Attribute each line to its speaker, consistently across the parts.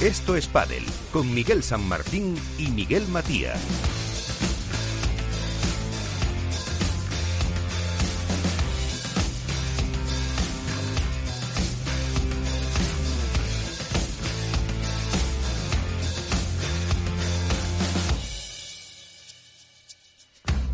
Speaker 1: Esto es Padel con Miguel San Martín y Miguel Matías.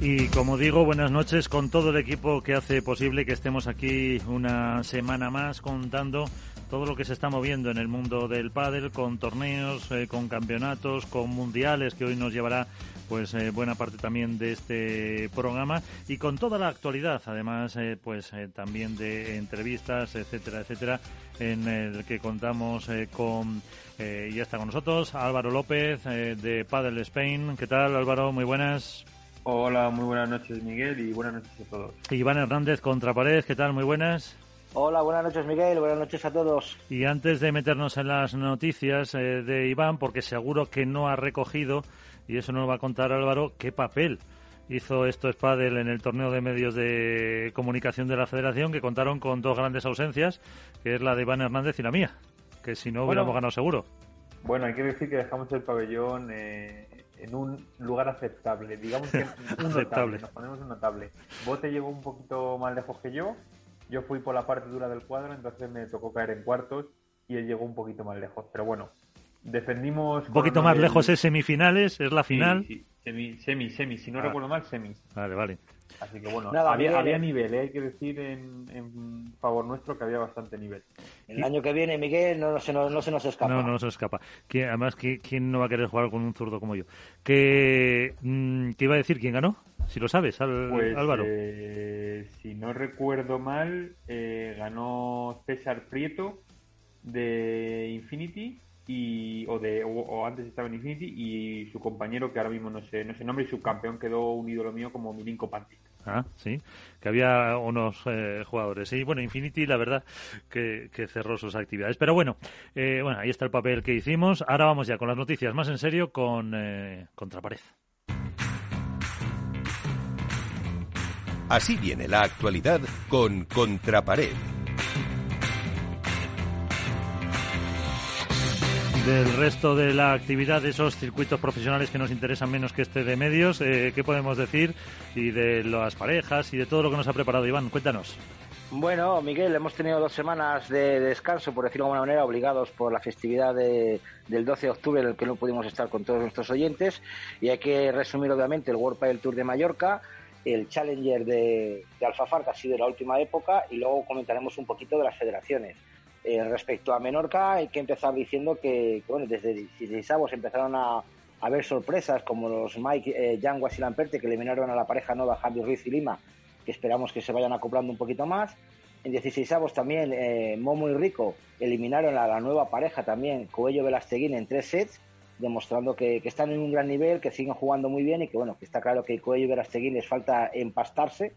Speaker 2: Y como digo, buenas noches con todo el equipo que hace posible que estemos aquí una semana más contando todo lo que se está moviendo en el mundo del pádel, con torneos, eh, con campeonatos, con mundiales, que hoy nos llevará pues eh, buena parte también de este programa y con toda la actualidad, además eh, pues también de entrevistas, etcétera, etcétera, en el que contamos con y ya está con nosotros Álvaro López de Padel Spain. ¿Qué tal, Álvaro? Muy buenas.
Speaker 3: Hola, muy buenas noches, Miguel, y buenas noches a todos.
Speaker 2: Iván Hernández, Contrapared, ¿qué tal? Muy buenas.
Speaker 4: Hola, buenas noches Miguel, buenas noches a todos.
Speaker 2: Y antes de meternos en las noticias eh, de Iván, porque seguro que no ha recogido, y eso nos lo va a contar Álvaro, qué papel hizo esto Spadel en el torneo de medios de comunicación de la Federación, que contaron con dos grandes ausencias, que es la de Iván Hernández y la mía, que si no hubiéramos ganado seguro.
Speaker 3: Bueno, hay que decir que dejamos el pabellón eh, en un lugar aceptable, digamos que un aceptable. nos ponemos un notable. Bote llegó un poquito más lejos que yo, yo fui por la parte dura del cuadro, entonces me tocó caer en cuartos y él llegó un poquito más lejos. Pero bueno, defendimos.
Speaker 2: Un poquito más lejos es semifinales, es la final.
Speaker 3: Sí, Semi, semi, semi. Si no ah. recuerdo mal, semi.
Speaker 2: Vale, vale.
Speaker 3: Así que bueno, había, había, nivel, ¿eh? hay que decir en, favor nuestro que había bastante nivel.
Speaker 4: El año que viene, Miguel, no, se, no, se nos escapa.
Speaker 2: No, no se escapa. además, ¿quién no va a querer jugar con un zurdo como yo? ¿Qué, mm, ¿Qué iba a decir? ¿Quién ganó? Si lo sabes,
Speaker 3: pues,
Speaker 2: Álvaro.
Speaker 3: Eh, si no recuerdo mal, eh, ganó César Prieto de Infinity y o de o, antes estaba en Infinity y su compañero que ahora mismo no sé no sé nombre y su campeón quedó un ídolo mío como Milinko Pantic.
Speaker 2: Ah, sí, que había unos eh, jugadores. Y bueno, Infinity, la verdad, que, cerró sus actividades. Pero bueno, eh, bueno, ahí está el papel que hicimos. Ahora vamos ya con las noticias más en serio con eh, Contrapared.
Speaker 1: Así viene la actualidad con Contrapared.
Speaker 2: Del resto de la actividad de esos circuitos profesionales que nos interesan menos que este de medios, eh, ¿qué podemos decir? Y de las parejas y de todo lo que nos ha preparado Iván, cuéntanos.
Speaker 4: Bueno, Miguel, hemos tenido dos semanas de descanso, por decirlo de alguna manera, obligados por la festividad del 12 de octubre, en el que no pudimos estar con todos nuestros oyentes. Y hay que resumir, obviamente, el World Padel Tour de Mallorca, el Challenger de, de Alfafar, que ha sido la última época, y luego comentaremos un poquito de las federaciones. Eh, respecto a Menorca, hay que empezar diciendo que, bueno, desde 16 empezaron a, haber sorpresas como los Mike eh, Yanguas y Lamperte que eliminaron a la pareja nueva Javi Ruiz y Lima, que esperamos que se vayan acoplando un poquito más. En 16 también eh, Momo y Rico eliminaron a la nueva pareja también, Coello Velasteguín, en tres sets demostrando que, están en un gran nivel, que siguen jugando muy bien y que bueno, que está claro que Coello y Verasteguín les falta empastarse.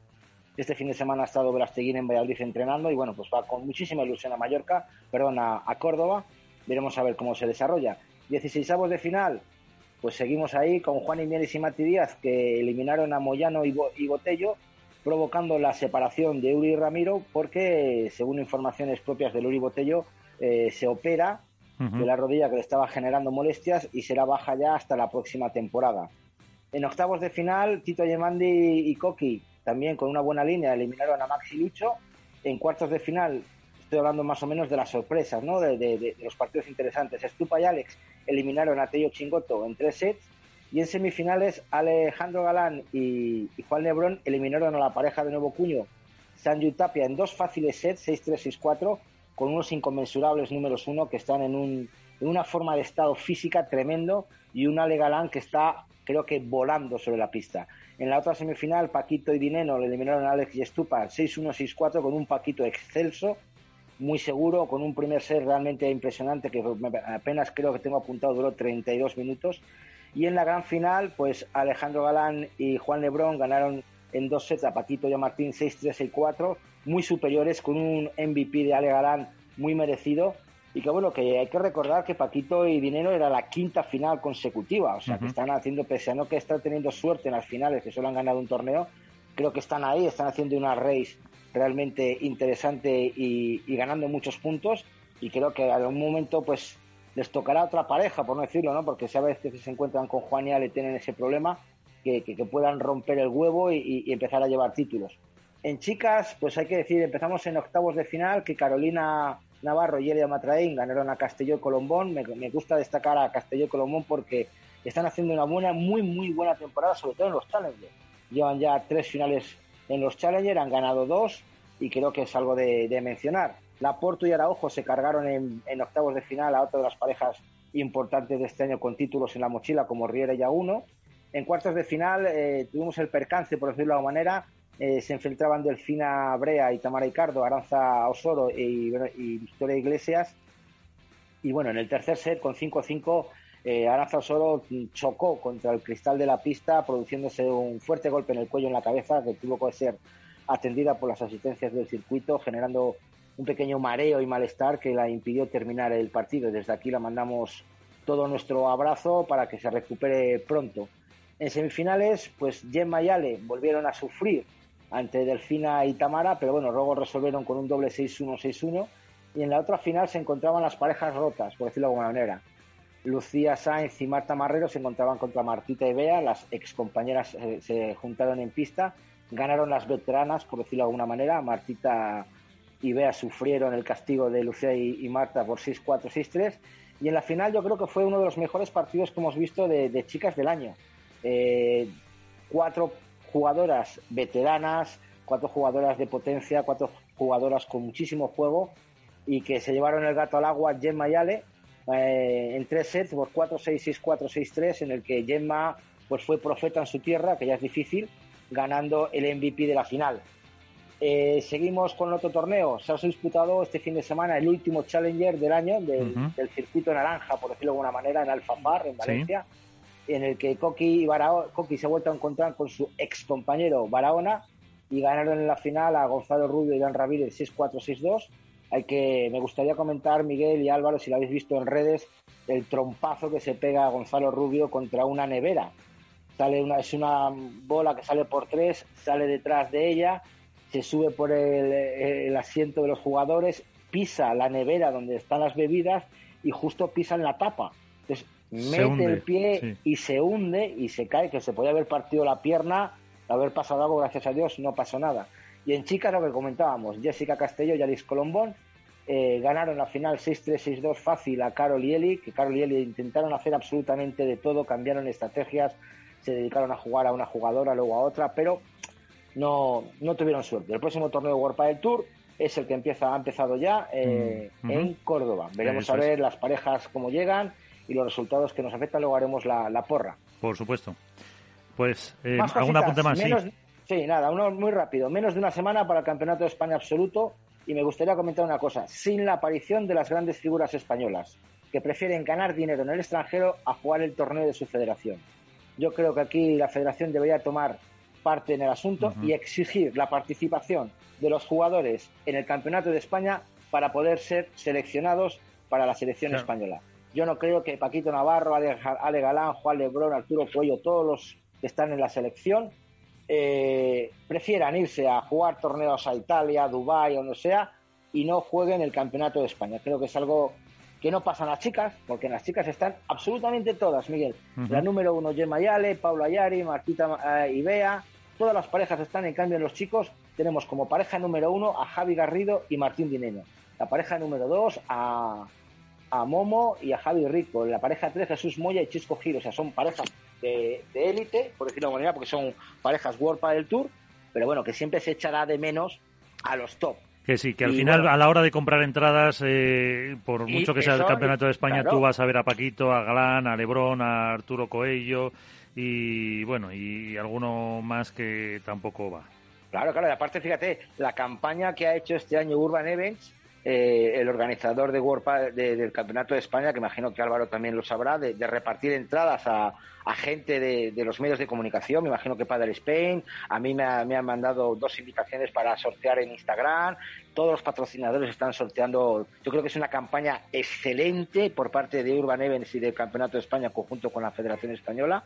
Speaker 4: Este fin de semana ha estado Verasteguín en Valladolid entrenando y bueno, pues va con muchísima ilusión a Mallorca, perdón, a, Córdoba. Veremos a ver cómo se desarrolla. 16 de final, pues seguimos ahí con Juan Imieres y Mati Díaz que eliminaron a Moyano y, Botello, provocando la separación de Uri y Ramiro porque, según informaciones propias de Uri Botello, eh, se opera de la rodilla que le estaba generando molestias y será baja ya hasta la próxima temporada. En octavos de final, Tito Yemandi y Coqui, también con una buena línea, eliminaron a Maxi Lucho. En cuartos de final, estoy hablando más o menos de las sorpresas, ¿no? de, los partidos interesantes. Estupa y Alex eliminaron a Tello Chingoto en tres sets. Y en semifinales, Alejandro Galán y, Juan Lebrón eliminaron a la pareja de Nuevo Cuño, Sanju Tapia, en dos fáciles sets, 6-3, 6-4, con unos inconmensurables números uno que están en, un, en una forma de estado física tremendo y un Ale Galán que está, creo que, volando sobre la pista. En la otra semifinal, Paquito y Dineno le eliminaron a Alex y Estupa 6-1, 6-4 con un Paquito excelso, muy seguro, con un primer set realmente impresionante que apenas creo que tengo apuntado, duró 32 minutos. Y en la gran final, pues Alejandro Galán y Juan Lebrón ganaron en dos sets a Paquito y a Martín 6-3, 6-4 muy superiores, con un MVP de Ale Galán muy merecido. Y que bueno, que hay que recordar que Paquito y Dinero era la quinta final consecutiva, o sea, que están haciendo, pese a no que están teniendo suerte en las finales, que solo han ganado un torneo, creo que están ahí, están haciendo una race realmente interesante y, ganando muchos puntos. Y creo que a un momento, pues, les tocará otra pareja, por no decirlo, ¿no? Porque sabes que si se encuentran con Juan y Ale tienen ese problema, que, que, puedan romper el huevo y, empezar a llevar títulos. En chicas, pues hay que decir, empezamos en octavos de final, que Carolina Navarro y Elia Matraín ganaron a Castelló y Colombón. Me, gusta destacar a Castelló y Colombón porque están haciendo una buena, muy, muy buena temporada, sobre todo en los Challengers. Llevan ya tres finales en los Challengers, han ganado dos y creo que es algo de, de mencionar. Laporto y Araujo se cargaron en, octavos de final a otra de las parejas importantes de este año con títulos en la mochila, como Riera y Aguno. En cuartos de final eh, tuvimos el percance, por decirlo de alguna manera. Eh, se enfrentaban Delfina Brea y Tamara Ricardo, Aranza Osoro y, Victoria Iglesias. Y bueno, en el tercer set, con 5-5, eh, Aranza Osoro chocó contra el cristal de la pista, produciéndose un fuerte golpe en el cuello en la cabeza que tuvo que ser atendida por las asistencias del circuito, generando un pequeño mareo y malestar que la impidió terminar el partido. Desde aquí la mandamos todo nuestro abrazo para que se recupere pronto. En semifinales, pues Gemma y Ale volvieron a sufrir ante Delfina y Tamara, pero bueno, luego resolvieron con un doble 6-1-6-1. Y en la otra final se encontraban las parejas rotas, por decirlo de alguna manera. Lucía Sáenz y Marta Marrero se encontraban contra Martita y Bea, las ex compañeras eh, se juntaron en pista, ganaron las veteranas, por decirlo de alguna manera. Martita y Bea sufrieron el castigo de Lucía y, Marta por 6-4, 6-3. Y en la final yo creo que fue uno de los mejores partidos que hemos visto de, chicas del año. Eh, cuatro jugadoras veteranas, cuatro jugadoras de potencia, cuatro jugadoras con muchísimo juego y que se llevaron el gato al agua Gemma y Ale eh, en tres sets por 4-6, 6-4, 6-3 en el que Gemma pues fue profeta en su tierra, que ya es difícil, ganando el MVP de la final. Eh, seguimos con otro torneo. Se ha disputado este fin de semana el último Challenger del año del, circuito naranja, por decirlo de alguna manera, en Alfafar, en Valencia, en el que Coqui, y se ha vuelto a encontrar con su ex compañero Barahona y ganaron en la final a Gonzalo Rubio y Dan Ramírez 6-4-6-2. Hay que, me gustaría comentar, Miguel y Álvaro, si lo habéis visto en redes, el trompazo que se pega a Gonzalo Rubio contra una nevera. Sale una, es una bola que sale por tres, sale detrás de ella se sube por el, asiento de los jugadores, pisa la nevera donde están las bebidas y justo pisa en la tapa. Entonces mete el pie y se hunde y se cae, que se podía haber partido la pierna, haber pasado algo, gracias a Dios, no pasó nada. Y en chicas lo que comentábamos, Jessica Castelló y Alice Colombón eh, ganaron la final 6-3, 6-2 fácil a Carol y Eli, que Carol y Eli intentaron hacer absolutamente de todo, cambiaron estrategias, se dedicaron a jugar a una jugadora, luego a otra, pero no, no tuvieron suerte. El próximo torneo World del Tour es el que empieza, ha empezado ya eh, mm, en Córdoba. Veremos a ver las parejas cómo llegan y los resultados que nos afectan, luego haremos la, porra.
Speaker 2: Por supuesto. Pues, eh, ¿alguna punta más?
Speaker 4: sí. nada, uno muy rápido. Menos de una semana para el Campeonato de España absoluto y me gustaría comentar una cosa. Sin la aparición de las grandes figuras españolas, que prefieren ganar dinero en el extranjero a jugar el torneo de su federación. Yo creo que aquí la federación debería tomar parte en el asunto y exigir la participación de los jugadores en el Campeonato de España para poder ser seleccionados para la selección española. Yo no creo que Paquito Navarro, Ale, Galán, Juan Lebrón, Arturo Cuello, todos los que están en la selección, eh, prefieran irse a jugar torneos a Italia, Dubái o no sea, y no jueguen el Campeonato de España. Creo que es algo que no pasa en las chicas, porque en las chicas están absolutamente todas, Miguel. La número uno, Gemma Yale, Paula Ayari, Martita eh, Ibea, todas las parejas están, en cambio en los chicos tenemos como pareja número uno a Javi Garrido y Martín Dineno. La pareja número dos a, a Momo y a Javi Rico. La pareja tres Jesús Moya y Chisco Giro. O sea, son parejas de élite, por decirlo de alguna manera, porque son parejas World del Tour, pero bueno, que siempre se echará de menos a los top.
Speaker 2: Que sí, que al final a la hora de comprar entradas, eh, por mucho que sea el Campeonato de España, tú vas a ver a Paquito, a Galán, a Lebrón, a Arturo Coello y bueno, y alguno más que tampoco va.
Speaker 4: Claro, claro, y aparte fíjate, la campaña que ha hecho este año Urban Events eh, el organizador de World del Campeonato de España, que imagino que Álvaro también lo sabrá, de, repartir entradas a, gente de, los medios de comunicación, me imagino que Padel Spain, a mí me, han mandado dos invitaciones para sortear en Instagram, todos los patrocinadores están sorteando, yo creo que es una campaña excelente por parte de Urban Events y del Campeonato de España conjunto con la Federación Española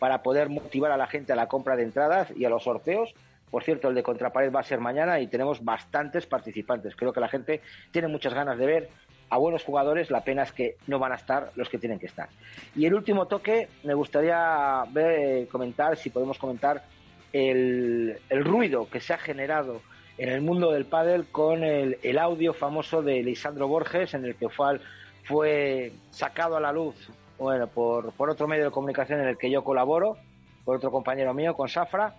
Speaker 4: para poder motivar a la gente a la compra de entradas y a los sorteos por cierto, el de Contrapared va a ser mañana y tenemos bastantes participantes. Creo que la gente tiene muchas ganas de ver a buenos jugadores, la pena es que no van a estar los que tienen que estar. Y el último toque, me gustaría ver, comentar, si podemos comentar, el, ruido que se ha generado en el mundo del pádel con el, audio famoso de Lisandro Borges, en el que fue, fue sacado a la luz bueno, por, por otro medio de comunicación en el que yo colaboro, por otro compañero mío, con Safra,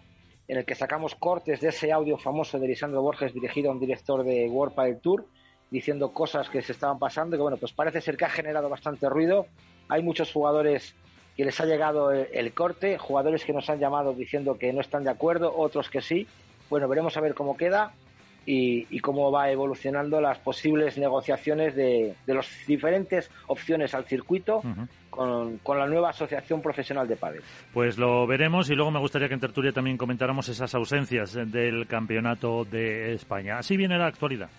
Speaker 4: en el que sacamos cortes de ese audio famoso de Lisandro Borges dirigido a un director de World Tour, diciendo cosas que se estaban pasando, que bueno, pues parece ser que ha generado bastante ruido. Hay muchos jugadores que les ha llegado el, corte, jugadores que nos han llamado diciendo que no están de acuerdo, otros que sí. Bueno, veremos a ver cómo queda y, cómo va evolucionando las posibles negociaciones de, de las diferentes opciones al circuito con, con, la nueva Asociación Profesional de Padres.
Speaker 2: Pues lo veremos y luego me gustaría que en tertulia también comentáramos esas ausencias del Campeonato de España. Así viene la actualidad.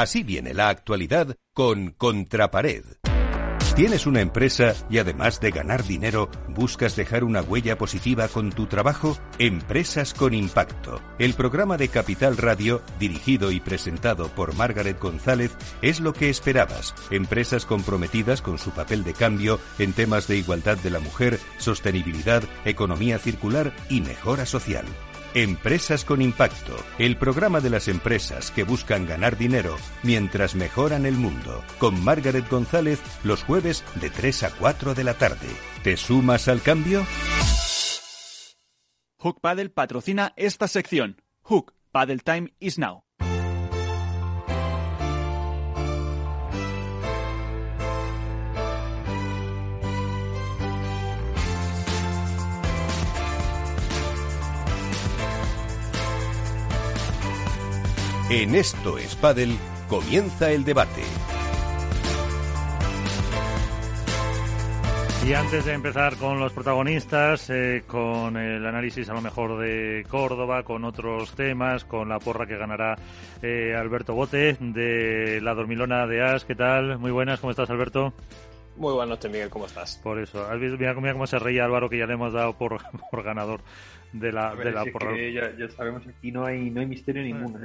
Speaker 1: Así viene la actualidad con Contrapared. ¿Tienes una empresa y además de ganar dinero, buscas dejar una huella positiva con tu trabajo? Empresas con Impacto. El programa de Capital Radio, dirigido y presentado por Margaret González, es lo que esperabas. Empresas comprometidas con su papel de cambio en temas de igualdad de la mujer, sostenibilidad, economía circular y mejora social. Empresas con Impacto, el programa de las empresas que buscan ganar dinero mientras mejoran el mundo, con Margaret González los jueves de 3 a 4 de la tarde. ¿Te sumas al cambio?
Speaker 5: Hook Paddle patrocina esta sección. Hook Paddle Time is now.
Speaker 1: En Esto es Padel comienza el debate.
Speaker 2: Y antes de empezar con los protagonistas, eh, con el análisis a lo mejor de Córdoba, con otros temas, con la porra que ganará eh, Alberto Bote de la Dormilona de As, ¿qué tal? Muy buenas, ¿cómo estás Alberto?
Speaker 6: Muy buenas noches, Miguel, ¿cómo estás?
Speaker 2: Por eso, mira, mira cómo se reía Álvaro, que ya le hemos dado por, por ganador de la, de la
Speaker 3: porra. ya, sabemos que aquí no hay, no hay misterio ninguno.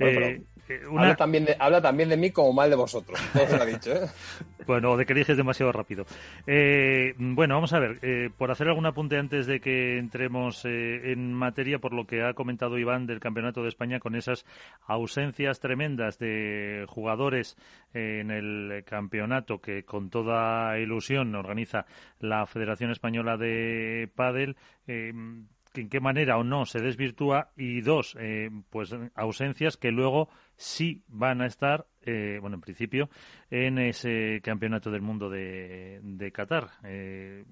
Speaker 6: Eh, eh, habla, también de, habla también de mí como mal de vosotros. Todo se lo ha dicho, ¿eh?
Speaker 2: bueno, de que dices demasiado rápido. Eh, bueno, vamos a ver. por hacer algún apunte antes de que entremos en materia, por lo que ha comentado Iván del Campeonato de España, con esas ausencias tremendas de jugadores en el campeonato que con toda ilusión organiza la Federación Española de Pádel en qué manera o no se desvirtúa y dos, eh, pues ausencias que luego sí van a estar, eh, bueno, en principio, en ese campeonato del mundo de, de Qatar. Eh,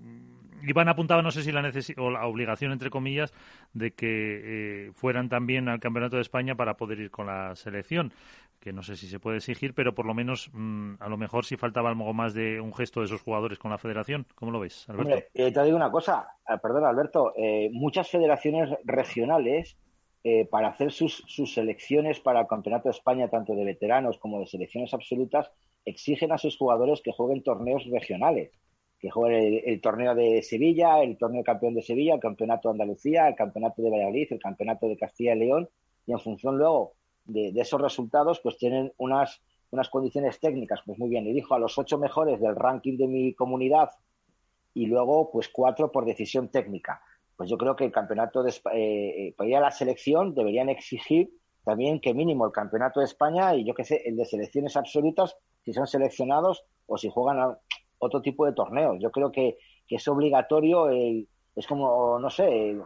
Speaker 2: Iván apuntaba, no sé si la, o la obligación, entre comillas, de que eh, fueran también al campeonato de España para poder ir con la selección que no sé si se puede exigir, pero por lo menos mm, a lo mejor si faltaba algo más de un gesto de esos jugadores con la federación. ¿Cómo lo ves, Alberto?
Speaker 4: Eh, te digo una cosa, ah, perdón Alberto, eh, muchas federaciones regionales eh, para hacer sus, sus selecciones para el Campeonato de España, tanto de veteranos como de selecciones absolutas, exigen a sus jugadores que jueguen torneos regionales, que jueguen el, torneo de Sevilla, el torneo campeón de Sevilla, el campeonato de Andalucía, el campeonato de Valladolid, el campeonato de Castilla y León, y en función luego de, esos resultados, pues tienen unas, unas condiciones técnicas, pues muy bien, y dijo a los ocho mejores del ranking de mi comunidad y luego pues cuatro por decisión técnica. Pues yo creo que el campeonato de eh, eh, para ir a la selección deberían exigir también que mínimo el campeonato de España y yo qué sé, el de selecciones absolutas, si son seleccionados o si juegan a otro tipo de torneos. Yo creo que, que es obligatorio, es como, no sé,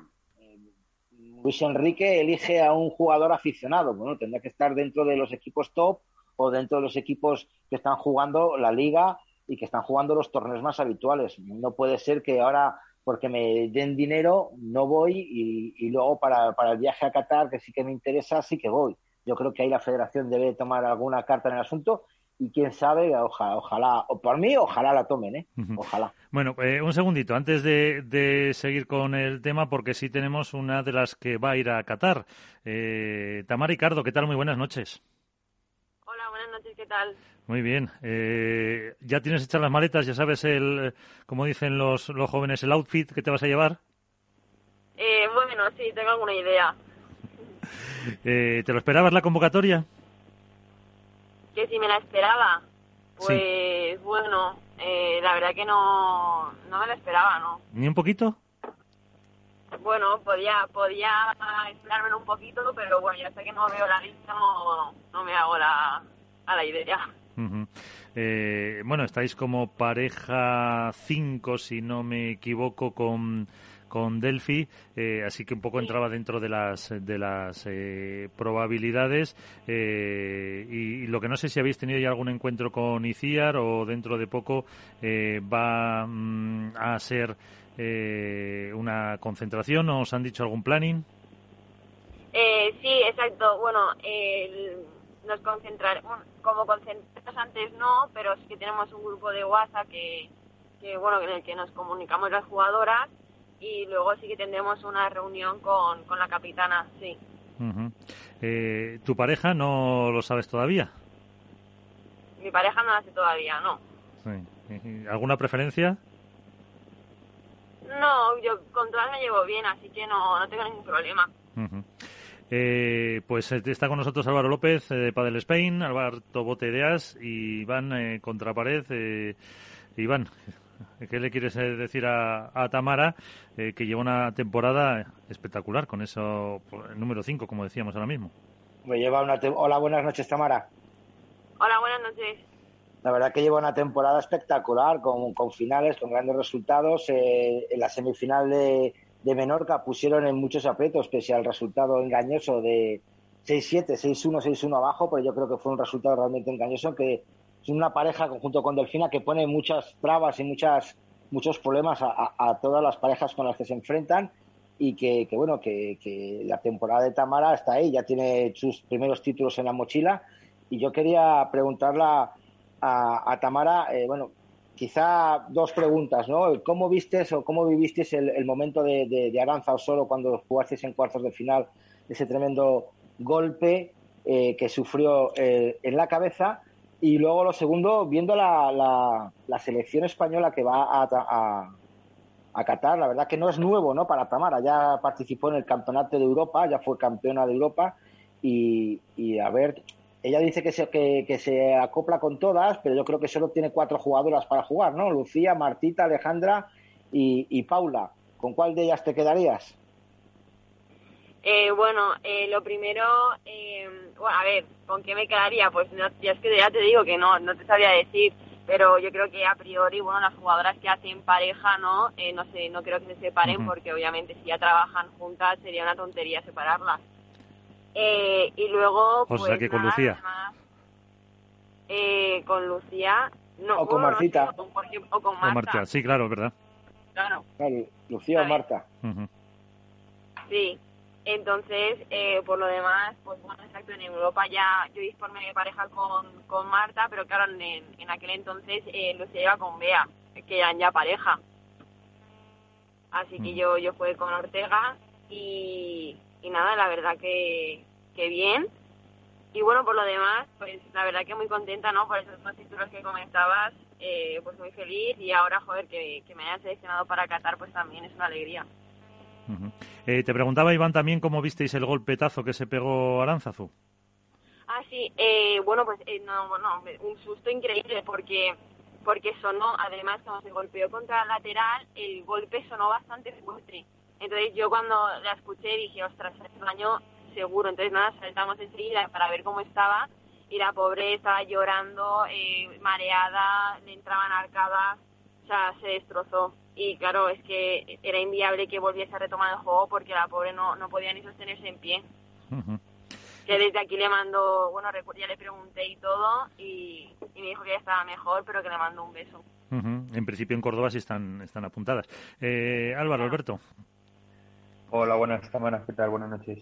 Speaker 4: Luis Enrique elige a un jugador aficionado. Bueno, tendrá que estar dentro de los equipos top o dentro de los equipos que están jugando la liga y que están jugando los torneos más habituales. No puede ser que ahora, porque me den dinero, no voy y, luego para, para el viaje a Qatar, que sí que me interesa, sí que voy. Yo creo que ahí la federación debe tomar alguna carta en el asunto y quién sabe, ojalá, ojalá, o por mí, ojalá la tomen, ¿eh? Ojalá.
Speaker 2: Bueno, eh, un segundito, antes de, de, seguir con el tema, porque sí tenemos una de las que va a ir a Qatar. Eh, Tamara Ricardo, ¿qué tal? Muy buenas noches
Speaker 7: noches, ¿qué tal?
Speaker 2: Muy bien. Eh, ¿Ya tienes hechas las maletas? ¿Ya sabes, el, como dicen los, los jóvenes, el outfit que te vas a llevar?
Speaker 7: Eh, bueno, sí, tengo alguna idea.
Speaker 2: Eh, ¿Te lo esperabas la convocatoria?
Speaker 7: Que si me la esperaba. Pues bueno, eh, la verdad que no, no me la esperaba, ¿no?
Speaker 2: ¿Ni un poquito?
Speaker 7: Bueno, podía, podía esperarme un poquito, pero bueno, ya sé que no veo la lista, no, no me hago la, a la idea.
Speaker 2: Eh, bueno, estáis como pareja 5, si no me equivoco, con con Delphi, eh, así que un poco entraba dentro de las de las eh, probabilidades. Eh, y, lo que no sé si habéis tenido ya algún encuentro con Iciar o dentro de poco va mm, a ser una concentración o os han dicho algún planning
Speaker 7: sí exacto. Bueno nos concentraremos como concentramos antes no pero sí que tenemos un grupo de WhatsApp que, que bueno en el que nos comunicamos las jugadoras y luego sí que tendremos una reunión con, con la capitana, sí.
Speaker 2: Eh, ¿Tu pareja no lo sabes todavía?
Speaker 7: Mi pareja no lo hace todavía, no.
Speaker 2: ¿Alguna preferencia?
Speaker 7: No, yo con todas me llevo bien, así que no, no tengo ningún problema.
Speaker 2: Eh, pues eh, está con nosotros Álvaro López de Padel Spain, Álvaro Botedeas y Iván eh, Contrapared. Iván, ¿Qué le quieres eh, decir a, Tamara, eh, que lleva una temporada espectacular con eso, el número 5, como decíamos ahora mismo?
Speaker 4: Me lleva una Hola, buenas noches, Tamara.
Speaker 7: Hola, buenas noches.
Speaker 4: La verdad que lleva una temporada espectacular, con, con finales, con grandes resultados. Eh, en la semifinal de, de Menorca pusieron en muchos aprietos, pese al resultado engañoso de 6-7, 6-1, 6-1 abajo, pero yo creo que fue un resultado realmente engañoso que es una pareja conjunto con Delfina que pone muchas trabas y muchas muchos problemas a, todas las parejas con las que se enfrentan y que, bueno que, la temporada de Tamara está ahí ya tiene sus primeros títulos en la mochila. Y yo quería preguntarla a, Tamara eh, bueno quizá dos preguntas no cómo vistes o cómo vivisteis el, momento de, de, Aranza o solo cuando jugasteis en cuartos de final ese tremendo golpe eh, que sufrió eh, en la cabeza y luego lo segundo, viendo la, la, selección española que va a, a, a, Qatar, la verdad que no es nuevo ¿no? para Tamara, ya participó en el Campeonato de Europa, ya fue campeona de Europa y, y a ver, ella dice que se, que, se acopla con todas, pero yo creo que solo tiene cuatro jugadoras para jugar, ¿no? Lucía, Martita, Alejandra y, y Paula. ¿Con cuál de ellas te quedarías?
Speaker 7: Eh, bueno, eh, lo primero, eh, bueno, a ver, ¿con qué me quedaría? Pues ya es que ya te digo que no, no te sabía decir, pero yo creo que a priori, bueno, las jugadoras que hacen pareja, ¿no? no sé, no creo que se separen porque obviamente si ya trabajan juntas sería una tontería separarlas. Y luego, pues,
Speaker 2: o sea que con Lucía.
Speaker 7: con Lucía, no.
Speaker 4: O con Martita.
Speaker 7: o, con, Marta.
Speaker 2: Sí, claro, ¿verdad?
Speaker 7: Claro.
Speaker 4: Lucía o Marta.
Speaker 7: Sí. Entonces, eh, por lo demás, pues bueno, exacto, en Europa ya yo formé de pareja con, con Marta, pero claro, en, en aquel entonces eh, se lleva con Bea, que eran ya pareja. Así que mm. yo, yo fui con Ortega y, y nada, la verdad que, que bien. Y bueno, por lo demás, pues la verdad que muy contenta, ¿no? Por esos dos títulos que comentabas, eh, pues muy feliz y ahora, joder, que, que me hayan seleccionado para Qatar, pues también es una alegría.
Speaker 2: Eh, te preguntaba, Iván, también cómo visteis el golpetazo que se pegó Aranzazu.
Speaker 7: Ah, sí, eh, bueno, pues eh, no, un susto increíble porque porque sonó, además cuando se golpeó contra el lateral, el golpe sonó bastante fuerte. Entonces yo cuando la escuché dije, ostras, un año seguro. Entonces nada, saltamos enseguida para ver cómo estaba y la pobre estaba llorando, mareada, le entraban arcadas, o sea, se destrozó y claro, es que era inviable que volviese a retomar el juego porque la pobre no, no podía ni sostenerse en pie. Que desde aquí le mando, bueno, ya le pregunté y todo y, me dijo que ya estaba mejor, pero que le mando un beso.
Speaker 2: En principio en Córdoba sí están, están apuntadas. Eh, Álvaro, Alberto.
Speaker 3: Hola, buenas, semanas, ¿qué tal? Buenas noches.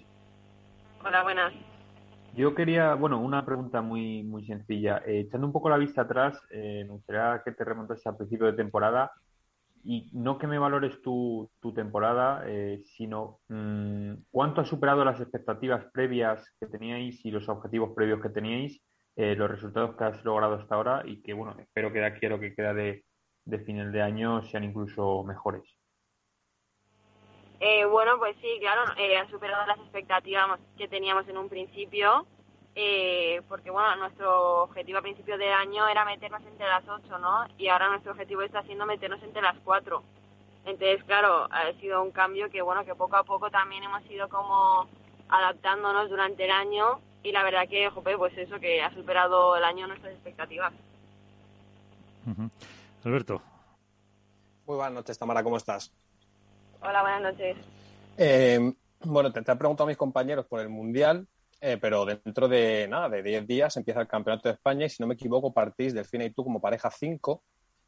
Speaker 7: Hola, buenas.
Speaker 3: Yo quería, bueno, una pregunta muy muy sencilla. Eh, echando un poco la vista atrás, eh, me gustaría que te remontes al principio de temporada y no que me valores tu, tu temporada, eh, sino mm, cuánto ha superado las expectativas previas que teníais y los objetivos previos que teníais eh, los resultados que has logrado hasta ahora y que, bueno, espero que de aquí a lo que queda de, de final de año sean incluso mejores.
Speaker 7: Eh, bueno, pues sí, claro, eh, ha superado las expectativas que teníamos en un principio, eh, porque bueno, nuestro objetivo a principio de año era meternos entre las ocho, ¿no? Y ahora nuestro objetivo está siendo meternos entre las cuatro. Entonces, claro, ha sido un cambio que bueno, que poco a poco también hemos ido como adaptándonos durante el año y la verdad que, jope, pues eso, que ha superado el año nuestras expectativas.
Speaker 2: Alberto.
Speaker 6: Muy buenas noches, Tamara, ¿cómo estás?
Speaker 7: Hola, buenas noches.
Speaker 6: Eh, bueno, te, te he preguntado a mis compañeros por el Mundial, eh, pero dentro de nada, de 10 días empieza el Campeonato de España y si no me equivoco partís Delfina y tú como pareja 5.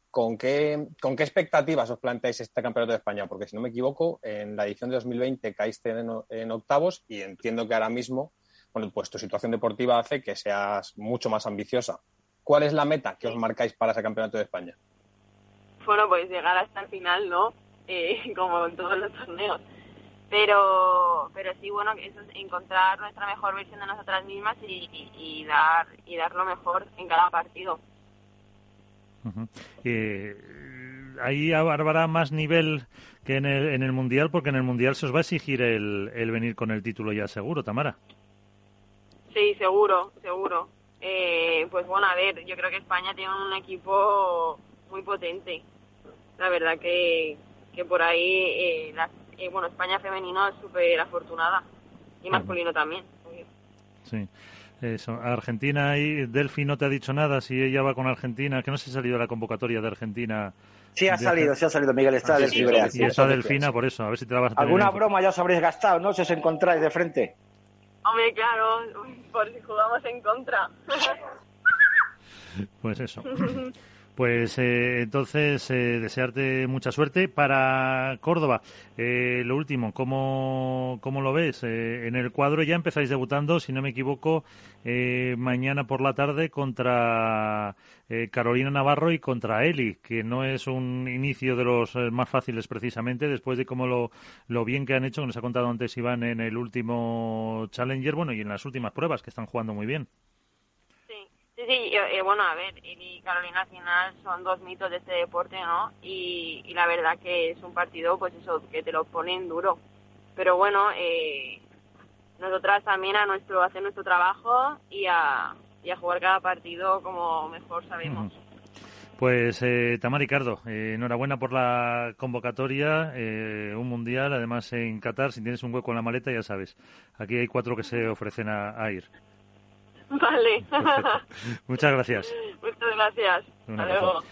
Speaker 6: ¿Con qué, ¿Con qué expectativas os planteáis este Campeonato de España? Porque si no me equivoco, en la edición de 2020 caíste en, en octavos y entiendo que ahora mismo, bueno, pues tu situación deportiva hace que seas mucho más ambiciosa. ¿Cuál es la meta que os marcáis para ese Campeonato de España?
Speaker 7: Bueno, pues llegar hasta el final, ¿no? Eh, como en todos los torneos. Pero, pero sí, bueno, eso es encontrar nuestra mejor versión de nosotras mismas y, y, y dar y dar lo mejor en cada partido.
Speaker 2: Uh-huh. Eh, ahí habrá más nivel que en el, en el Mundial, porque en el Mundial se os va a exigir el, el venir con el título ya seguro, Tamara.
Speaker 7: Sí, seguro, seguro. Eh, pues bueno, a ver, yo creo que España tiene un equipo muy potente. La verdad que, que por ahí, eh, la, eh, bueno, España femenino es súper afortunada y masculino también.
Speaker 2: Sí. Eso. Argentina y Delphi no te ha dicho nada si ella va con Argentina, que no se ha salido la convocatoria de Argentina.
Speaker 4: Sí, ha salido, sí ha salido, Miguel. Está
Speaker 2: ah, sí, sí, Y está Delfina, por eso, a ver si te la vas a tener
Speaker 4: Alguna broma ya os habréis gastado, ¿no? Si os encontráis de frente.
Speaker 7: Hombre, claro, por si jugamos en contra.
Speaker 2: pues eso. Pues eh, entonces, eh, desearte mucha suerte. Para Córdoba, eh, lo último, ¿cómo, cómo lo ves? Eh, en el cuadro ya empezáis debutando, si no me equivoco, eh, mañana por la tarde contra eh, Carolina Navarro y contra Eli, que no es un inicio de los más fáciles precisamente, después de cómo lo, lo bien que han hecho, que nos ha contado antes Iván en el último Challenger, bueno, y en las últimas pruebas, que están jugando muy bien.
Speaker 7: Sí, sí, eh, bueno, a ver, y Carolina al final son dos mitos de este deporte, ¿no? Y, la verdad que es un partido, pues eso, que te lo ponen duro. Pero bueno, eh, nosotras también a nuestro hacer nuestro trabajo y a, jugar cada partido como mejor sabemos.
Speaker 2: Pues eh, Tamar Ricardo, eh, enhorabuena por la convocatoria, eh, un mundial, además en Qatar, si tienes un hueco en la maleta ya sabes, aquí hay cuatro que se ofrecen a ir.
Speaker 7: Vale.
Speaker 2: Muchas gracias.
Speaker 7: Muchas gracias. Hasta luego.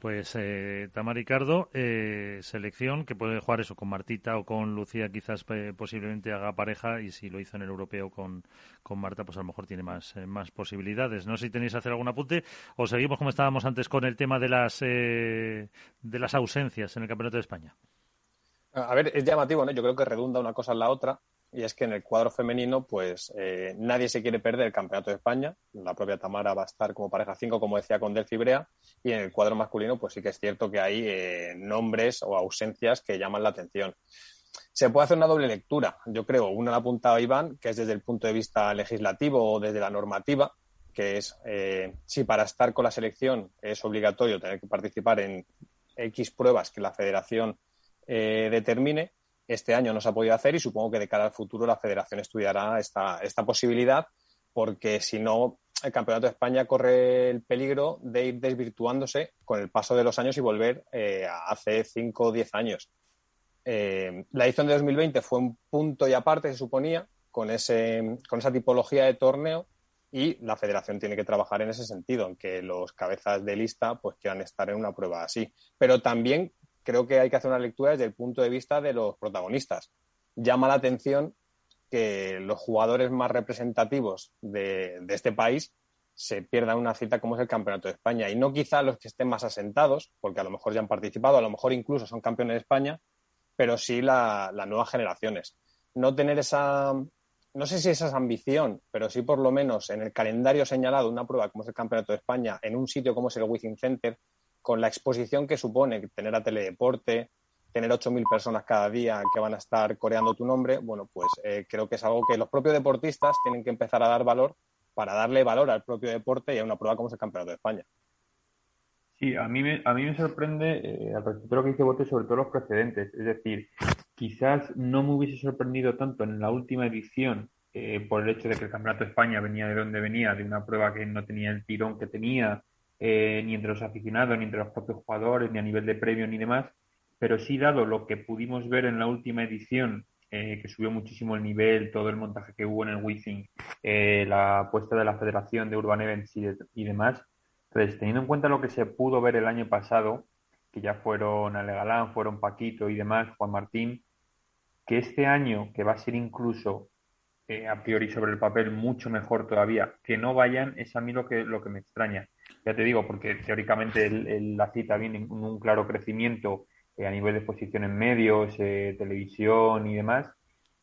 Speaker 2: Pues eh, Tamar Ricardo, eh, selección que puede jugar eso con Martita o con Lucía, quizás eh, posiblemente haga pareja y si lo hizo en el europeo con, con Marta, pues a lo mejor tiene más, eh, más posibilidades. No sé si tenéis que hacer algún apunte o seguimos como estábamos antes con el tema de las, eh, de las ausencias en el Campeonato de España.
Speaker 6: A ver, es llamativo, ¿no? Yo creo que redunda una cosa en la otra y es que en el cuadro femenino, pues eh, nadie se quiere perder el Campeonato de España. La propia Tamara va a estar como pareja 5, como decía, con Delphi Brea. Y en el cuadro masculino, pues sí que es cierto que hay eh, nombres o ausencias que llaman la atención. Se puede hacer una doble lectura, yo creo. Una la ha apuntado Iván, que es desde el punto de vista legislativo o desde la normativa, que es eh, si para estar con la selección es obligatorio tener que participar en X pruebas que la federación eh, determine este año no se ha podido hacer y supongo que de cara al futuro la federación estudiará esta, esta posibilidad porque si no el Campeonato de España corre el peligro de ir desvirtuándose con el paso de los años y volver eh, a hace 5 o 10 años. Eh, la edición de 2020 fue un punto y aparte, se suponía, con, ese, con esa tipología de torneo y la federación tiene que trabajar en ese sentido, en que los cabezas de lista pues quieran estar en una prueba así. Pero también creo que hay que hacer una lectura desde el punto de vista de los protagonistas. Llama la atención que los jugadores más representativos de, este país se pierdan una cita como es el Campeonato de España. Y no quizá los que estén más asentados, porque a lo mejor ya han participado, a lo mejor incluso son campeones de España, pero sí las la nuevas generaciones. No tener esa, no sé si esa es ambición, pero sí por lo menos en el calendario señalado una prueba como es el Campeonato de España, en un sitio como es el Wizzing Center, con la exposición que supone tener a teledeporte, tener 8.000 personas cada día que van a estar coreando tu nombre, bueno, pues eh, creo que es algo que los propios deportistas tienen que empezar a dar valor para darle valor al propio deporte y a una prueba como es el Campeonato de España.
Speaker 3: Sí, a mí me, a mí me sorprende, eh, al respecto de lo que dice Bote, sobre todo los precedentes. Es decir, quizás no me hubiese sorprendido tanto en la última edición eh, por el hecho de que el Campeonato de España venía de donde venía, de una prueba que no tenía el tirón que tenía, eh, ni entre los aficionados, ni entre los propios jugadores, ni a nivel de premio, ni demás. Pero sí, dado lo que pudimos ver en la última edición, que subió muchísimo el nivel, todo el montaje que hubo en el Wizzing, la apuesta de la Federación de Urban Events y, y demás, entonces, teniendo en cuenta lo que se pudo ver el año pasado, que ya fueron Ale Galán, fueron Paquito y demás, Juan Martín, que este año, que va a ser incluso eh, a priori sobre el papel mucho mejor todavía, que no vayan, es a mí lo que, lo que me extraña. Ya te digo, porque teóricamente la cita viene en un claro crecimiento eh, a nivel de exposición en medios, eh, televisión y demás,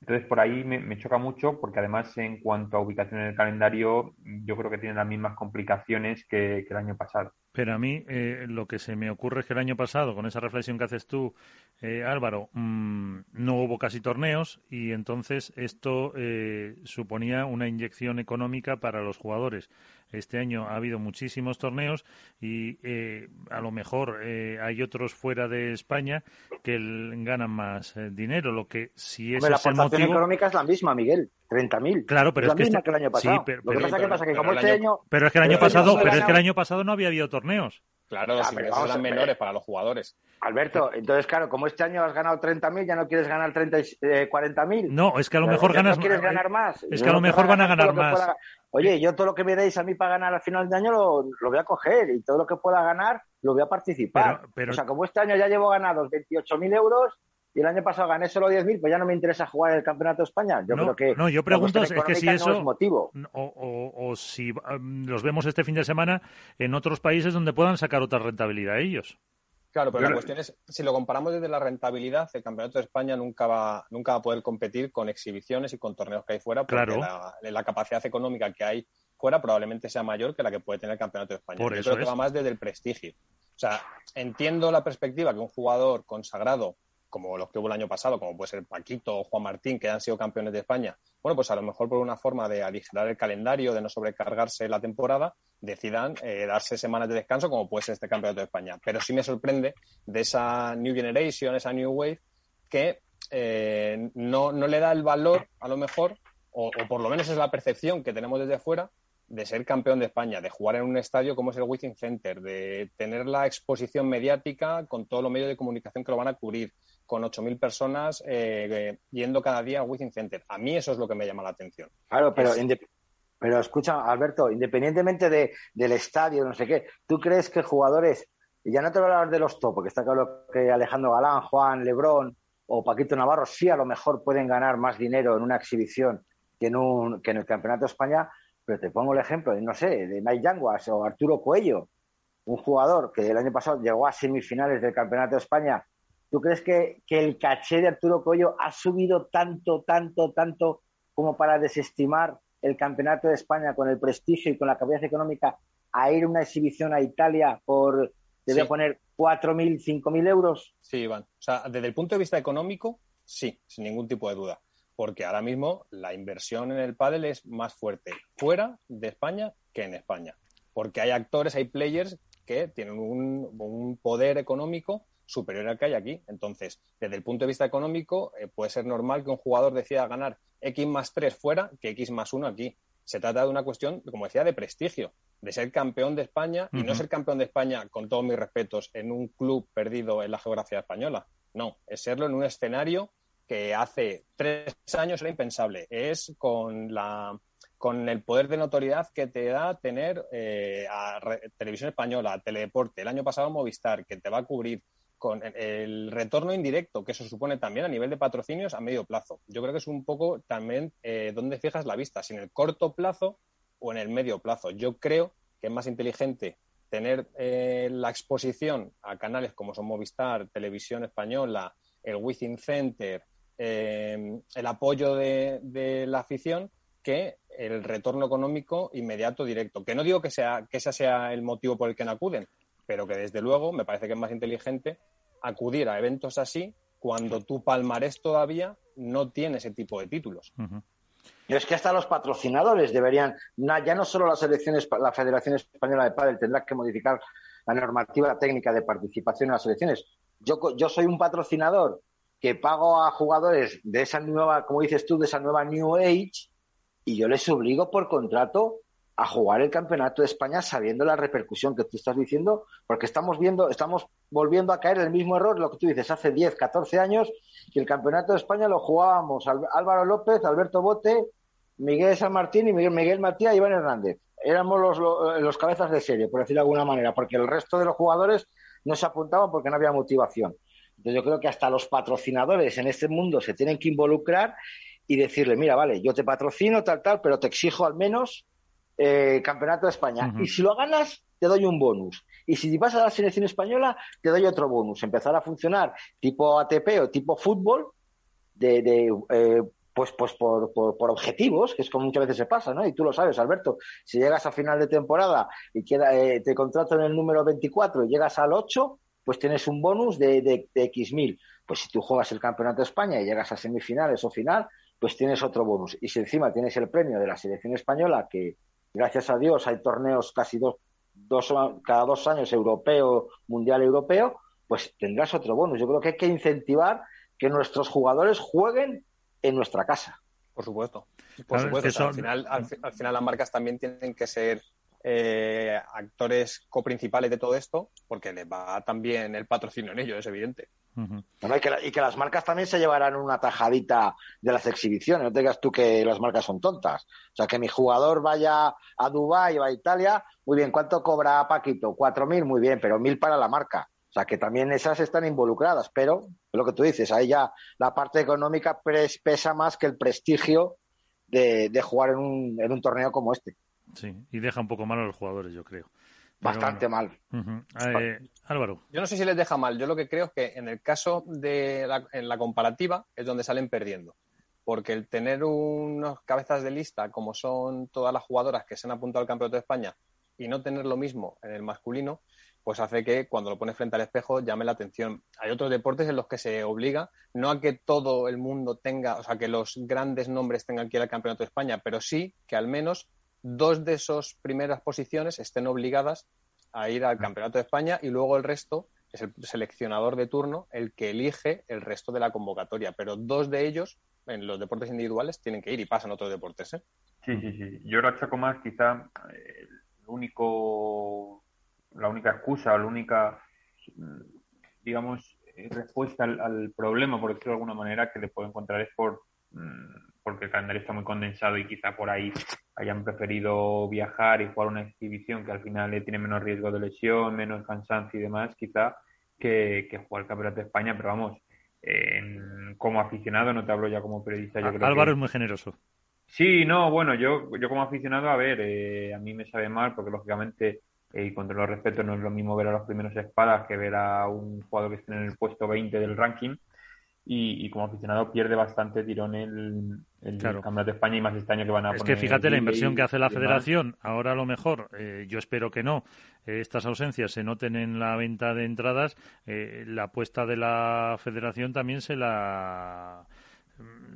Speaker 3: entonces, por ahí me, choca mucho porque además en cuanto a ubicación en el calendario, yo creo que tiene las mismas complicaciones que, el año pasado.
Speaker 2: Pero a mí eh, lo que se me ocurre es que el año pasado, con esa reflexión que haces tú, eh, Álvaro, mm, no hubo casi torneos y entonces esto eh, suponía una inyección económica para los jugadores. Este año ha habido muchísimos torneos y eh, a lo mejor eh, hay otros fuera de España que ganan más eh, dinero. Lo que si es
Speaker 4: Hombre, la aportación económica es la misma, Miguel. 30.000.
Speaker 2: Claro, pero
Speaker 4: es,
Speaker 2: es que,
Speaker 4: misma
Speaker 2: este...
Speaker 4: que el año pasado.
Speaker 2: Sí, pero,
Speaker 4: lo que pasa,
Speaker 2: pero,
Speaker 4: pasa que como este año...
Speaker 2: Pero es que el año pasado, pero es que el año pasado no había habido torneos.
Speaker 6: Claro, los ingresos eran menores para los jugadores.
Speaker 4: Alberto, entonces, claro, como este año has ganado 30.000, ya no quieres ganar 30, eh, 40.000.
Speaker 2: No, es que a lo mejor ganas
Speaker 4: no quieres ganar más.
Speaker 2: Es que a lo mejor van a ganar más.
Speaker 4: Oye, yo todo lo que me deis a mí para ganar al final de año lo, lo voy a coger y todo lo que pueda ganar lo voy a participar.
Speaker 2: Pero, pero...
Speaker 4: O sea, como este año ya llevo ganados 28.000 euros, y el año pasado gané solo 10.000, pues ya no me interesa jugar el Campeonato de España. Yo
Speaker 2: no,
Speaker 4: creo que.
Speaker 2: No, yo pregunto es que si eso.
Speaker 4: No es motivo.
Speaker 2: O, o, o, si um, los vemos este fin de semana en otros países donde puedan sacar otra rentabilidad ellos.
Speaker 6: Claro, pero la cuestión es, si lo comparamos desde la rentabilidad, el Campeonato de España nunca va, nunca va a poder competir con exhibiciones y con torneos que hay fuera, porque
Speaker 2: claro.
Speaker 6: la, la, capacidad económica que hay fuera probablemente sea mayor que la que puede tener el Campeonato de España.
Speaker 2: Por
Speaker 6: Yo
Speaker 2: eso
Speaker 6: creo
Speaker 2: es.
Speaker 6: que va más desde el prestigio. O sea, entiendo la perspectiva que un jugador consagrado como los que hubo el año pasado, como puede ser Paquito o Juan Martín, que han sido campeones de España, bueno, pues a lo mejor por una forma de aligerar el calendario, de no sobrecargarse la temporada, decidan eh, darse semanas de descanso, como puede ser este campeonato de España. Pero sí me sorprende de esa New Generation, esa New Wave, que eh, no, no, le da el valor, a lo mejor, o, o, por lo menos es la percepción que tenemos desde fuera, de ser campeón de España, de jugar en un estadio como es el Wizzing Center, de tener la exposición mediática con todos los medios de comunicación que lo van a cubrir, con 8.000 personas eh, yendo cada día al Wizzing Center. A mí eso es lo que me llama la atención.
Speaker 4: Claro, pero, es... pero escucha, Alberto, independientemente de, del estadio, no sé qué, ¿tú crees que jugadores, y ya no te voy a hablar de los top, porque está claro que Alejandro Galán, Juan, Lebrón o Paquito Navarro sí a lo mejor pueden ganar más dinero en una exhibición que en, un, que en el Campeonato de España, pero te pongo el ejemplo, de, no sé, de Mike Yanguas o Arturo Cuello, un jugador que el año pasado llegó a semifinales del Campeonato de España ¿Tú crees que, que, el caché de Arturo Coello ha subido tanto, tanto, tanto como para desestimar el Campeonato de España con el prestigio y con la capacidad económica a ir a una exhibición a Italia por, te voy a poner, 4.000, 5.000 euros?
Speaker 6: Sí, Iván. O sea, desde el punto de vista económico, sí, sin ningún tipo de duda. Porque ahora mismo la inversión en el pádel es más fuerte fuera de España que en España. Porque hay actores, hay players que tienen un, un poder económico superior al que hay aquí. Entonces, desde el punto de vista económico, eh, puede ser normal que un jugador decida ganar X más 3 fuera que X más 1 aquí. Se trata de una cuestión, como decía, de prestigio, de ser campeón de España y uh -huh. no ser campeón de España, con todos mis respetos, en un club perdido en la geografía española. No, es serlo en un escenario que hace tres años era impensable. Es con la con el poder de notoriedad que te da tener eh, a Televisión Española, a Teledeporte, el año pasado Movistar, que te va a cubrir con el retorno indirecto que eso supone también a nivel de patrocinios a medio plazo. Yo creo que es un poco también eh, donde fijas la vista, si en el corto plazo o en el medio plazo. Yo creo que es más inteligente tener eh, la exposición a canales como son Movistar, Televisión Española, el Within Center, eh, el apoyo de, la afición que el retorno económico inmediato directo. Que no digo que, sea, que ese sea el motivo por el que no acuden, pero que desde luego me parece que es más inteligente acudir a eventos así cuando tu palmarés todavía no tiene ese tipo de títulos.
Speaker 2: Uh -huh.
Speaker 4: Es que hasta los patrocinadores deberían, ya no solo las elecciones, la Federación Española de Padel tendrá que modificar la normativa técnica de participación en las elecciones. Yo, yo soy un patrocinador que pago a jugadores de esa nueva, como dices tú, de esa nueva New Age, y yo les obligo por contrato a jugar el campeonato de España sabiendo la repercusión que tú estás diciendo, porque estamos viendo, estamos volviendo a caer el mismo error, lo que tú dices, hace 10, 14 años, que el campeonato de España lo jugábamos Álvaro López, Alberto Bote, Miguel San Martín y Miguel, Matías y Iván Hernández. Éramos los, los, cabezas de serie, por decirlo de alguna manera, porque el resto de los jugadores no se apuntaban porque no había motivación. Entonces yo creo que hasta los patrocinadores en este mundo se tienen que involucrar y decirle, mira, vale, yo te patrocino, tal, tal, pero te exijo al menos eh, Campeonato de España. Y si lo ganas, te doy un bonus. Y si vas a la selección española, te doy otro bonus. Empezar a funcionar tipo ATP o tipo fútbol, de, eh, pues, pues por, por, objetivos, que es como muchas veces se pasa, ¿no? Y tú lo sabes, Alberto. Si llegas a final de temporada y queda, eh, te contrato en el número 24 y llegas al 8, pues tienes un bonus de, de, de X mil. Pues si tú juegas el Campeonato de España y llegas a semifinales o final, pues tienes otro bonus. Y si encima tienes el premio de la selección española, que, gracias a Dios hay torneos casi dos, dos, cada dos años europeo, mundial europeo, pues tendrás otro bonus. Yo creo que hay que incentivar que nuestros jugadores jueguen en nuestra casa.
Speaker 6: Por supuesto. Por supuesto. al, final, al, final las marcas también tienen que ser eh, actores coprincipales de todo esto, porque les va también el patrocinio en ello, es evidente
Speaker 4: y, que las marcas también se llevarán una tajadita de las exhibiciones. No te digas tú que las marcas son tontas. O sea, que mi jugador vaya a Dubái o a Italia, muy bien, ¿cuánto cobra Paquito? Cuatro mil, muy bien, pero mil para la marca. O sea, que también esas están involucradas, pero lo que tú dices, ahí ya la parte económica pesa más que el prestigio de, jugar en un, en un torneo como este.
Speaker 2: Sí, y deja un poco mal a los jugadores, yo creo.
Speaker 4: Bastante mal.
Speaker 2: Eh, Álvaro.
Speaker 6: Yo no sé si les deja mal. Yo lo que creo es que en el caso de la, en la comparativa es donde salen perdiendo. Porque el tener unos cabezas de lista como son todas las jugadoras que se han apuntado al Campeonato de España y no tener lo mismo en el masculino, pues hace que cuando lo pones frente al espejo llame la atención. Hay otros deportes en los que se obliga no a que todo el mundo tenga, o sea, que los grandes nombres tengan que ir al Campeonato de España, pero sí que al menos dos de esas primeras posiciones estén obligadas a ir al Campeonato de España y luego el resto es el seleccionador de turno el que elige el resto de la convocatoria. Pero dos de ellos, en los deportes individuales, tienen que ir y pasan otros deportes. ¿eh?
Speaker 3: Sí, sí, sí. Yo lo achaco más, quizá, el único, la única excusa, la única, digamos, respuesta al, problema, por decirlo de alguna manera, que le puedo encontrar es por mm, porque el calendario está muy condensado y quizá por ahí hayan preferido viajar y jugar una exhibición que al final tiene menos riesgo de lesión, menos cansancio y demás, quizá, que, jugar el Campeonato de España, pero vamos, como aficionado, no te hablo ya como periodista. Yo
Speaker 2: Álvaro es muy generoso.
Speaker 3: Sí, no, bueno, yo, yo como aficionado, a ver, eh, a mí me sabe mal porque lógicamente, eh, y con todo los respeto, no es lo mismo ver a los primeros espadas que ver a un jugador que esté en el puesto 20 del ranking y, como aficionado pierde bastante tirón el, el Campeonato de España y más este año que van a
Speaker 2: es que fíjate la inversión que hace la federación. Ahora a lo mejor eh, yo espero que no eh, estas ausencias se noten en la venta de entradas eh, la apuesta de la federación también se la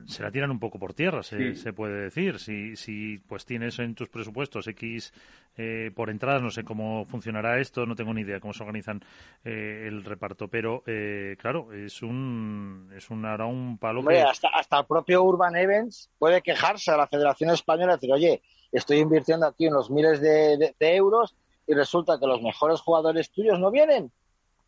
Speaker 2: se la tiran un poco por tierra, se, se puede decir. Si, si pues tienes en tus presupuestos X eh, por entradas, no sé cómo funcionará esto, no tengo ni idea cómo se organizan eh, el reparto, pero eh, claro, es un es un ahora un palo
Speaker 4: hasta, hasta el propio Urban Events puede quejarse a la Federación Española y decir, oye, estoy invirtiendo aquí unos miles de, euros y resulta que los mejores jugadores tuyos no vienen.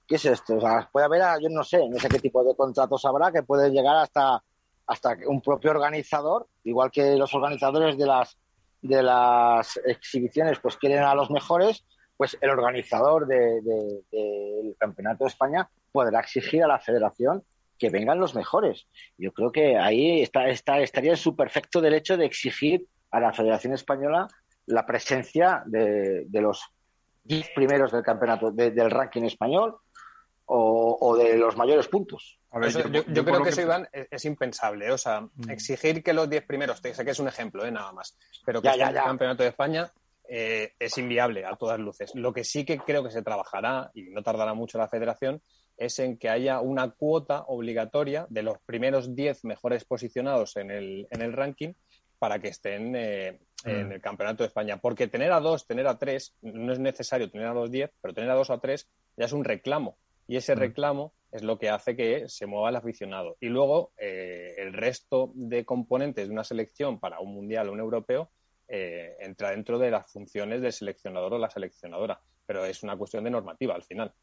Speaker 4: ¿Qué es esto? O sea, puede haber, yo no sé, no sé qué tipo de contratos habrá que puede llegar hasta hasta un propio organizador, igual que los organizadores de las de las exhibiciones pues quieren a los mejores, pues el organizador del Campeonato de España podrá exigir a la federación que vengan los mejores. Yo creo que ahí está, está, estaría en su perfecto derecho de exigir a la Federación Española la presencia de, los 10 primeros del campeonato del ranking español o, de los mayores puntos.
Speaker 6: yo, creo que eso, Iván, es, impensable. O sea, mm. exigir que los 10 primeros, sé que es un ejemplo, ¿eh? nada más, pero que ya, el campeonato de España eh, es inviable a todas luces. Lo que sí que creo que se trabajará, y no tardará mucho la federación, es en que haya una cuota obligatoria de los primeros 10 mejores posicionados en el, en el ranking para que estén eh, en mm. el Campeonato de España. Porque tener a dos, tener a tres, no es necesario tener a dos diez, pero tener a dos o a tres ya es un reclamo. Y ese reclamo es lo que hace que se mueva el aficionado. Y luego eh, el resto de componentes de una selección para un mundial o un europeo eh, entra dentro de las funciones del seleccionador o la seleccionadora. Pero es una cuestión de normativa al final.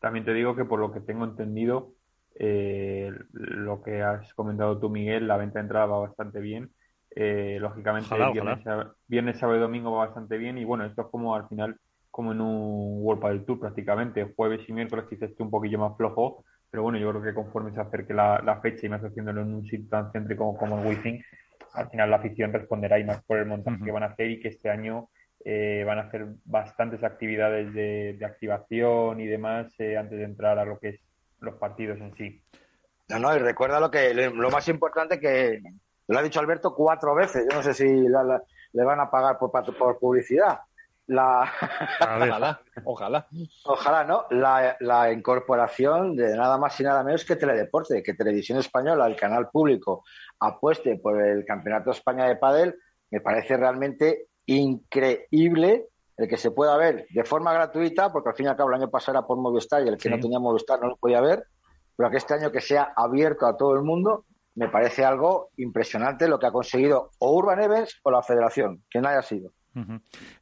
Speaker 3: También te digo que por lo que tengo entendido, eh, lo que has comentado tú, Miguel, la venta de entrada va bastante bien. lógicamente, viernes, sábado y domingo va bastante bien. Y bueno, esto es como al final como en un World del Tour prácticamente. Jueves y miércoles quizás esté un poquillo más flojo, pero bueno, yo creo que conforme se acerque la, la fecha y más haciéndolo en un sitio tan céntrico como, el Wizzing, al final la afición responderá y más por el montaje que van a hacer y que este año eh, van a hacer bastantes actividades de, activación y demás eh, antes de entrar a lo que es los partidos en sí.
Speaker 4: No, no, y recuerda lo que lo más importante que lo ha dicho Alberto cuatro veces. Yo no sé si le van a pagar por, por publicidad la
Speaker 6: ojalá, ojalá.
Speaker 4: Ojalá, ¿no? La, incorporación de nada más y nada menos que Teledeporte, que Televisión Española, el canal público, apueste por el Campeonato de España de Padel, me parece realmente increíble el que se pueda ver de forma gratuita, porque al fin y al cabo el año pasado era por Movistar y el que no tenía Movistar no lo podía ver, pero que este año que sea abierto a todo el mundo, me parece algo impresionante lo que ha conseguido o Urban Events o la Federación, que no haya sido.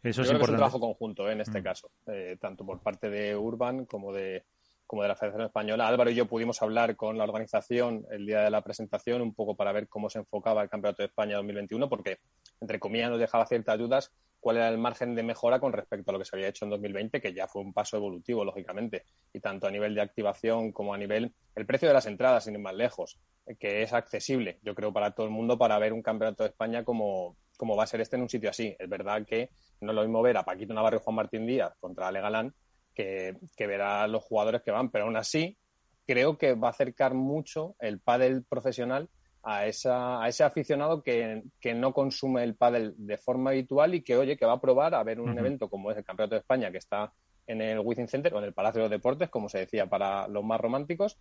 Speaker 6: Eso es, importante. es un trabajo conjunto ¿eh? en este caso, eh, tanto por parte de Urban como de, como de la Federación Española. Álvaro y yo pudimos hablar con la organización el día de la presentación un poco para ver cómo se enfocaba el Campeonato de España 2021, porque, entre comillas, nos dejaba ciertas dudas cuál era el margen de mejora con respecto a lo que se había hecho en 2020, que ya fue un paso evolutivo, lógicamente, y tanto a nivel de activación como a nivel el precio de las entradas, sin ir más lejos, que es accesible, yo creo, para todo el mundo para ver un Campeonato de España como, como va a ser este en un sitio así. Es verdad que no es lo mismo ver a Paquito Navarro y Juan Martín Díaz contra Ale Galán que, que ver a los jugadores que van, pero aún así creo que va a acercar mucho el pádel profesional a, esa, a ese aficionado que, no consume el pádel de forma habitual y que, oye, que va a probar a ver un evento como es el Campeonato de España, que está en el Wizzing Center o en el Palacio de los Deportes, como se decía para los más románticos,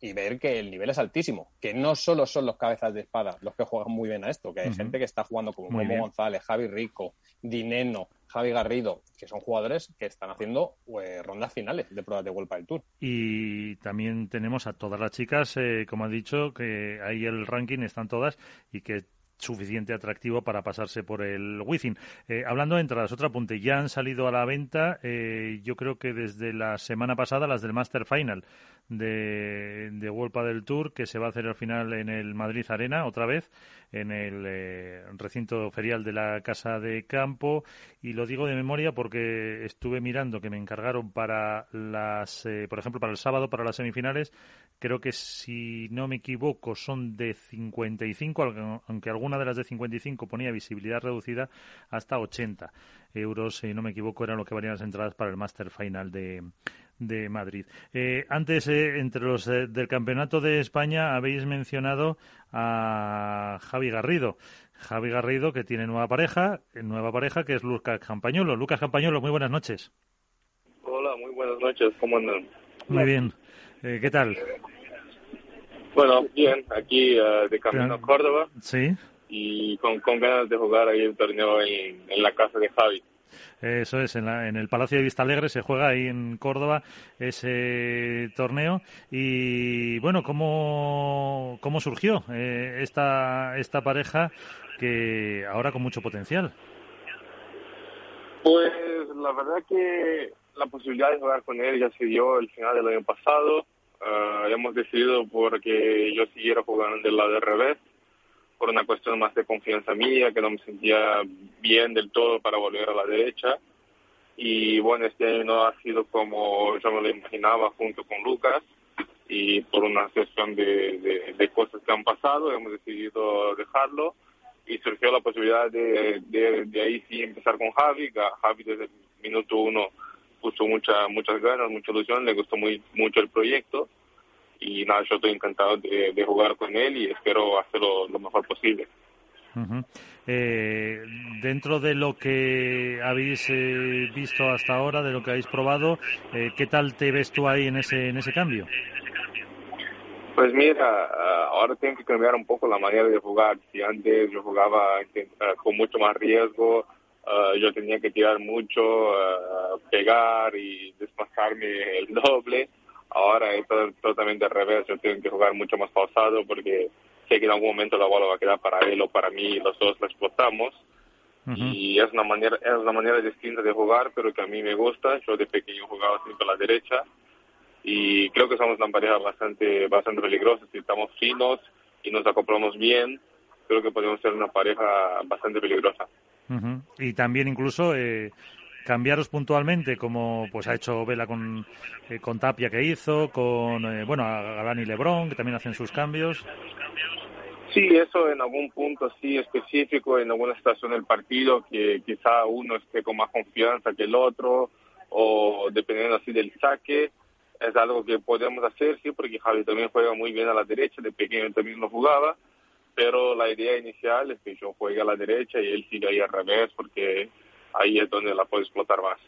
Speaker 6: y ver que el nivel es altísimo, que no solo son los cabezas de espada los que juegan muy bien a esto, que hay gente que está jugando como Momo González, Javi Rico, Dineno, Javi Garrido, que son jugadores que están haciendo pues, rondas finales de pruebas de World del Tour.
Speaker 2: Y también tenemos a todas las chicas, eh, como ha dicho, que ahí el ranking están todas y que suficiente atractivo para pasarse por el Wizzing. Eh, hablando de entradas, otro apunte, ya han salido a la venta, eh, yo creo que desde la semana pasada, las del Master Final de, de World del Tour, que se va a hacer al final en el Madrid Arena, otra vez, en el eh, recinto ferial de la Casa de Campo. Y lo digo de memoria porque estuve mirando que me encargaron para las, por ejemplo, para el sábado, para las semifinales, creo que si no me equivoco son de 55, aunque alguna de las de 55 ponía visibilidad reducida, hasta 80 euros, si no me equivoco, eran lo que valían las entradas para el Master Final de, de Madrid. Eh, antes, eh, entre los eh, del Campeonato de España, habéis mencionado a Javi Garrido. Javi Garrido, que tiene nueva pareja, nueva pareja que es Lucas Campañolo. Lucas Campañolo, muy buenas noches.
Speaker 8: Hola, muy buenas noches, ¿cómo andan?
Speaker 2: Muy bien. Eh, ¿Qué tal?
Speaker 8: Bueno, bien, aquí uh, de camino a Córdoba.
Speaker 2: Sí.
Speaker 8: Y con, con, ganas de jugar ahí el torneo en, en la casa de Javi.
Speaker 2: Eso es, en, la, en, el Palacio de Vista Alegre se juega ahí en Córdoba ese torneo. Y bueno, ¿cómo, cómo surgió eh, esta, esta pareja que ahora con mucho potencial?
Speaker 8: Pues la verdad que la posibilidad de jugar con él ya se dio el final del año pasado. Uh, hemos decidido porque yo siguiera jugando del lado del revés, por una cuestión más de confianza mía, que no me sentía bien del todo para volver a la derecha. Y bueno, este año no ha sido como yo me lo imaginaba junto con Lucas. Y por una cuestión de, de, de cosas que han pasado, hemos decidido dejarlo. Y surgió la posibilidad de, de, de ahí sí empezar con Javi. Javi desde el minuto uno puso mucha, muchas ganas, mucha ilusión, le gustó muy, mucho el proyecto y nada, yo estoy encantado de, jugar con él y espero hacerlo lo mejor posible.
Speaker 2: Eh, dentro de lo que habéis eh, visto hasta ahora, de lo que habéis probado, eh, ¿qué tal te ves tú ahí en ese, en ese cambio?
Speaker 8: Pues mira, ahora tengo que cambiar un poco la manera de jugar. Si antes yo jugaba con mucho más riesgo, yo tenía que tirar mucho, pegar y desplazarme el doble. Ahora es totalmente al revés. Yo tengo que jugar mucho más pausado porque sé que en algún momento la bola va a quedar para él o para mí y los dos la explotamos. Y es una manera es una manera distinta de jugar, pero que a mí me gusta. Yo de pequeño jugaba siempre a la derecha y creo que somos una pareja bastante bastante peligrosa. Si estamos finos y nos acoplamos bien, creo que podemos ser una pareja bastante peligrosa.
Speaker 2: Y también incluso eh, cambiaros puntualmente, como pues ha hecho Vela con, eh, con Tapia que hizo, con eh, bueno a Galán y Lebrón que también hacen sus cambios.
Speaker 8: Sí, eso en algún punto sí específico, en alguna situación del partido, que quizá uno esté con más confianza que el otro, o dependiendo así del saque, es algo que podemos hacer, sí, porque Javi también juega muy bien a la derecha, de pequeño también lo jugaba, pero la idea inicial es que yo juegue a la derecha y él siga ahí al revés, porque ahí es donde la puedo explotar más.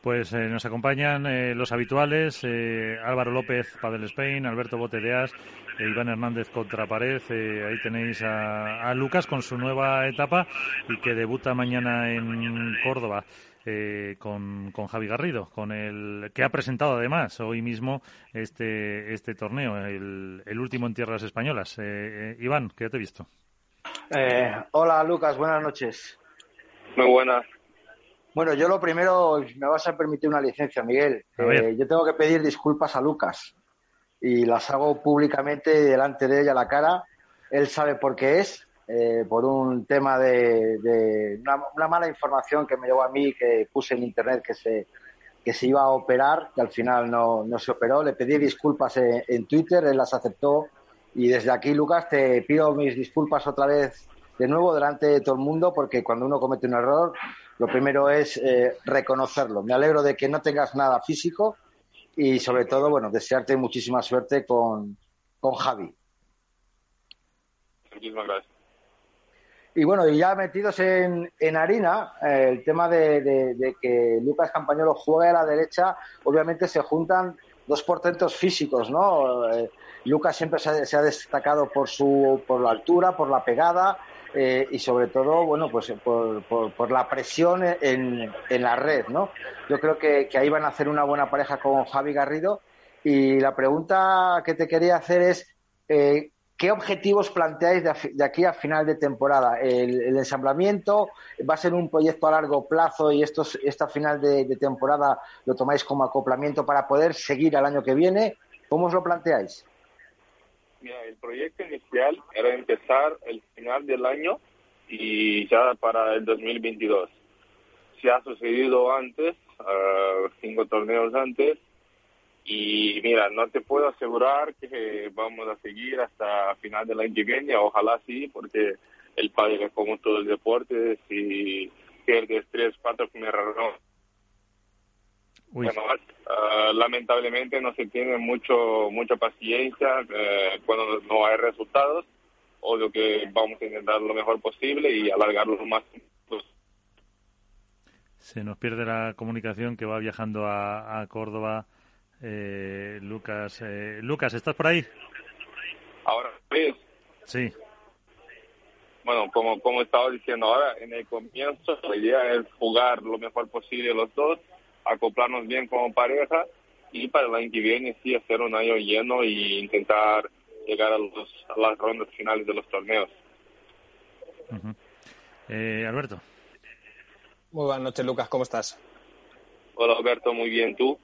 Speaker 2: Pues eh, nos acompañan eh, los habituales, eh, Álvaro López, Padel Spain, Alberto Botedeas, e Iván Hernández contra pared. ahí tenéis a, Lucas con su nueva etapa y que debuta mañana en Córdoba. con, con, Javi Garrido, con el que ha presentado además hoy mismo este, este torneo, el, el último en tierras españolas. Iván, ¿qué te he visto?
Speaker 4: hola Lucas, buenas noches.
Speaker 8: Muy buenas.
Speaker 4: Bueno, yo lo primero, me vas a permitir una licencia, Miguel. Eh, yo tengo que pedir disculpas a Lucas y las hago públicamente delante de ella a la cara. Él sabe por qué es, eh, por un tema de, una, mala información que me llegó a mí, que puse en internet que se, que se iba a operar, que al final no, no se operó. Le pedí disculpas en, en Twitter, él las aceptó. Y desde aquí, Lucas, te pido mis disculpas otra vez de nuevo delante de todo el mundo, porque cuando uno comete un error, lo primero es eh, reconocerlo. Me alegro de que no tengas nada físico y sobre todo, bueno, desearte muchísima suerte con, con Javi.
Speaker 8: Muchísimas gracias.
Speaker 4: Y bueno, y ya metidos en, en harina, eh, el tema de, que Lucas Campañolo juegue a la derecha, obviamente se juntan dos portentos físicos, ¿no? Eh, Lucas siempre se ha, se ha, destacado por su por la altura, por la pegada, eh, y sobre todo, bueno, pues por, por, la presión en, en, la red, ¿no? Yo creo que, ahí van a hacer una buena pareja con Javi Garrido y la pregunta que te quería hacer es, eh, ¿qué objetivos planteáis de, aquí a final de temporada? ¿El, ensamblamiento va a ser un proyecto a largo plazo y esto, esta final de, de temporada lo tomáis como acoplamiento para poder seguir al año que viene? ¿Cómo os lo planteáis?
Speaker 8: Mira, el proyecto inicial era empezar el final del año y ya para el 2022. Se ha sucedido antes, uh, cinco torneos antes, y mira, no te puedo asegurar que vamos a seguir hasta final del año que viene, ojalá sí, porque el padre como todo el deporte, si pierdes tres, cuatro primeras rondas bueno, uh, lamentablemente no se tiene mucho mucha paciencia uh, cuando no hay resultados. o lo que vamos a intentar lo mejor posible y alargarlo lo más.
Speaker 2: Se nos pierde la comunicación que va viajando a, a Córdoba. Eh, Lucas, eh, Lucas, ¿estás por ahí?
Speaker 8: Ahora, ¿ves?
Speaker 2: Sí.
Speaker 8: Bueno, como, como estaba diciendo ahora, en el comienzo la idea es jugar lo mejor posible los dos acoplarnos bien como pareja y para el año que viene sí hacer un año lleno y intentar llegar a, los, a las rondas finales de los torneos.
Speaker 2: eh, Alberto.
Speaker 6: Muy buenas noches, Lucas. ¿Cómo estás?
Speaker 8: Hola, Alberto. Muy bien. ¿Tú?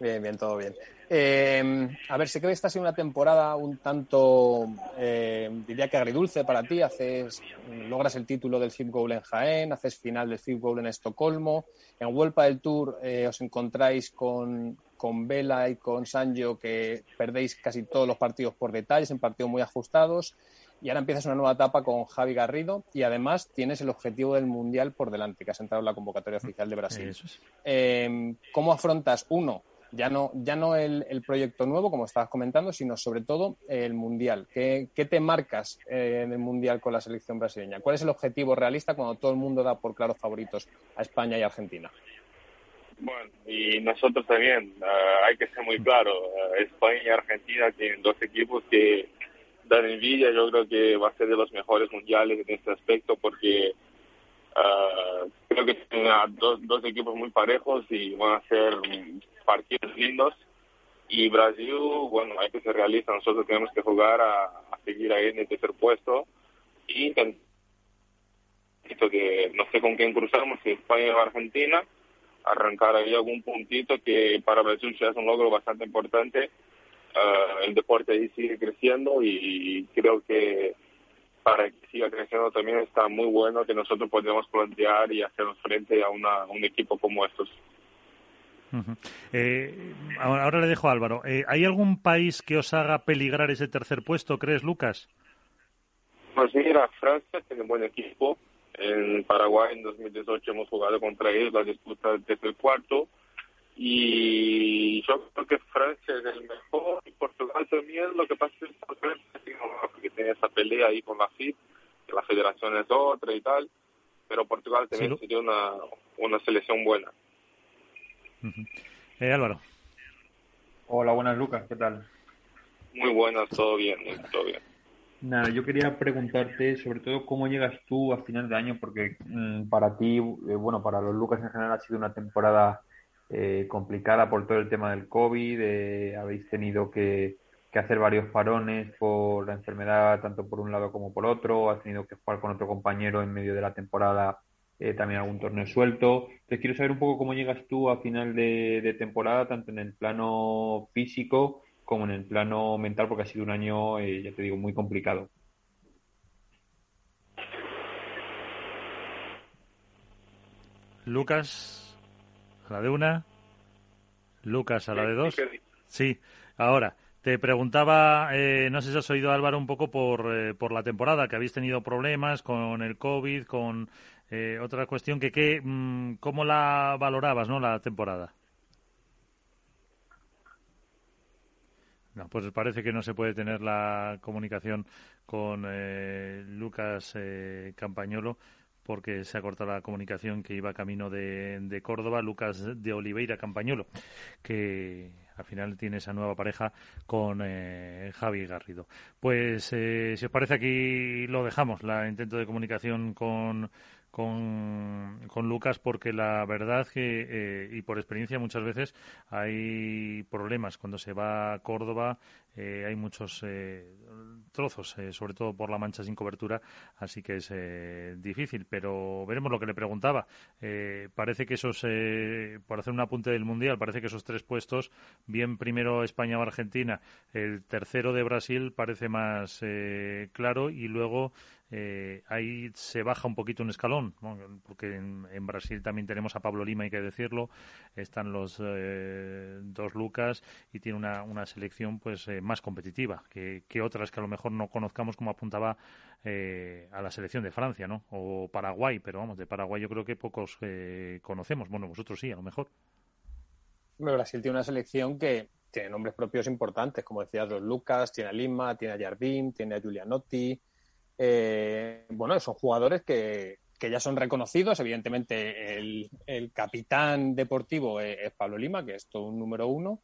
Speaker 6: Bien, bien, todo bien. Eh, a ver, sé que esta ha sido una temporada un tanto, eh, diría que agridulce para ti. Haces, logras el título del FIP Goal en Jaén, haces final del FIP Goal en Estocolmo. En Vuelta del Tour eh, os encontráis con, con Vela y con Sanjo que perdéis casi todos los partidos por detalles, en partidos muy ajustados. Y ahora empiezas una nueva etapa con Javi Garrido y además tienes el objetivo del Mundial por delante, que has entrado en la convocatoria oficial de Brasil. ¿Cómo afrontas, uno, ya no, ya no el, el, proyecto nuevo, como estabas comentando, sino sobre todo el Mundial. ¿Qué, qué te marcas eh, en el Mundial con la selección brasileña? ¿Cuál es el objetivo realista cuando todo el mundo da por claros favoritos a España y Argentina?
Speaker 8: Bueno, y nosotros también, uh, hay que ser muy claro, uh, España y Argentina tienen dos equipos que dan envidia, yo creo que va a ser de los mejores mundiales en este aspecto porque uh, creo que tienen dos, dos equipos muy parejos y van a ser partidos lindos. Y Brasil, bueno, hay que ser realista, nosotros tenemos que jugar a, seguir ahí en el tercer puesto y intentar que no sé con quién cruzamos, si España o Argentina, arrancar ahí algún puntito que para Brasil ya es un logro bastante importante. Uh, el deporte ahí sigue creciendo y creo que para que siga creciendo también está muy bueno que nosotros podamos plantear y hacernos frente a, una, un equipo como estos.
Speaker 2: Uh -huh. eh, ahora le dejo a Álvaro. Eh, ¿Hay algún país que os haga peligrar ese tercer puesto, crees, Lucas?
Speaker 8: Pues mira, Francia tiene un buen equipo. En Paraguay en 2018 hemos jugado contra ellos la disputa desde el cuarto y yo creo que Francia es el mejor y Portugal también. Lo que pasa es que tiene esa pelea ahí con la FIP, que la federación es otra y tal, pero Portugal también sí. sería una, una selección buena.
Speaker 2: Uh -huh. eh, Álvaro.
Speaker 3: Hola, buenas Lucas, ¿qué tal?
Speaker 8: Muy buenas, todo bien, todo bien.
Speaker 3: Nada, yo quería preguntarte sobre todo cómo llegas tú a final de año, porque mmm, para ti, eh, bueno, para los Lucas en general ha sido una temporada eh, complicada por todo el tema del COVID, eh, habéis tenido que, que, hacer varios parones por la enfermedad, tanto por un lado como por otro, has tenido que jugar con otro compañero en medio de la temporada eh, también algún torneo suelto. Entonces quiero saber un poco cómo llegas tú a final de, de temporada, tanto en el plano físico, como en el plano mental, porque ha sido un año, eh, ya te digo, muy complicado.
Speaker 2: Lucas, a la de una. Lucas, a la de dos. Sí, ahora. Te preguntaba, eh, no sé si has oído Álvaro un poco por, eh, por la temporada, que habéis tenido problemas con el COVID, con eh, otra cuestión, que, que mmm, ¿cómo la valorabas, no, la temporada? No, pues parece que no se puede tener la comunicación con eh, Lucas eh, Campañolo porque se ha cortado la comunicación que iba camino de, de, Córdoba, Lucas de Oliveira Campañolo, que al final tiene esa nueva pareja con eh, Javi Garrido. Pues eh, si os parece aquí lo dejamos, la intento de comunicación con con, con Lucas porque la verdad que, eh, y por experiencia muchas veces hay problemas cuando se va a Córdoba, eh, hay muchos eh, trozos, eh, sobre todo por la mancha sin cobertura, así que es difícil, pero veremos lo que le preguntaba. Parece que esos, por hacer un apunte del Mundial, parece que esos tres puestos, bien primero España o Argentina, el tercero de Brasil parece más claro y luego eh, ahí se baja un poquito un escalón, porque en, en, Brasil también tenemos a Pablo Lima, hay que decirlo, están los eh, dos Lucas y tiene una, una selección pues eh, más competitiva que, que, otras que a lo mejor no conozcamos como apuntaba eh, a la selección de Francia, ¿no? O Paraguay, pero vamos, de Paraguay yo creo que pocos eh, conocemos, bueno, vosotros sí, a lo mejor.
Speaker 6: Brasil tiene una selección que tiene nombres propios importantes, como decías, los Lucas, tiene a Lima, tiene a Jardim, tiene a Giulianotti, eh, bueno, son jugadores que, que, ya son reconocidos. Evidentemente, el, el capitán deportivo es, Pablo Lima, que es todo un número uno.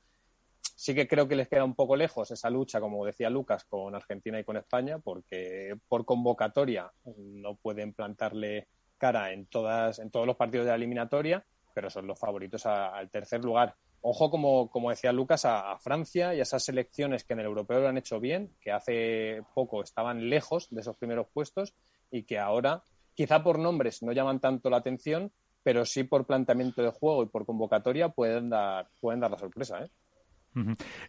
Speaker 6: Sí que creo que les queda un poco lejos esa lucha, como decía Lucas, con Argentina y con España, porque por convocatoria no pueden plantarle cara en, todas, en todos los partidos de la eliminatoria, pero son los favoritos al tercer lugar ojo, como, como decía Lucas, a, a, Francia y a esas selecciones que en el europeo lo han hecho bien, que hace poco estaban lejos de esos primeros puestos y que ahora, quizá por nombres no llaman tanto la atención, pero sí por planteamiento de juego y por convocatoria pueden dar, pueden dar la sorpresa. ¿eh?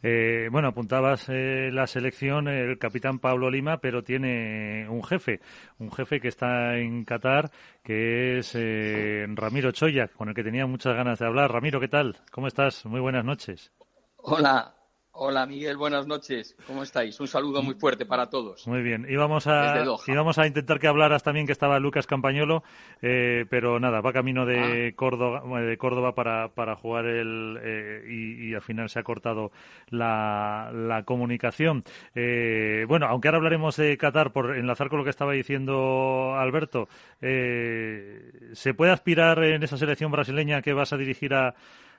Speaker 2: Eh, bueno, apuntabas eh, la selección, el capitán Pablo Lima, pero tiene un jefe, un jefe que está en Qatar, que es eh, Ramiro Choya, con el que tenía muchas ganas de hablar. Ramiro, ¿qué tal? ¿Cómo estás? Muy buenas noches.
Speaker 9: Hola, Hola Miguel, buenas noches. ¿Cómo estáis? Un saludo muy fuerte para todos.
Speaker 2: Muy bien. Íbamos a, íbamos a intentar que hablaras también que estaba Lucas Campañolo, eh, pero nada, va camino de, ah. Córdoba, de Córdoba para, para jugar el eh, y, al final se ha cortado la, la comunicación. Eh, bueno, aunque ahora hablaremos de Qatar por enlazar con lo que estaba diciendo Alberto, ¿se puede aspirar en esa selección brasileña que vas a dirigir a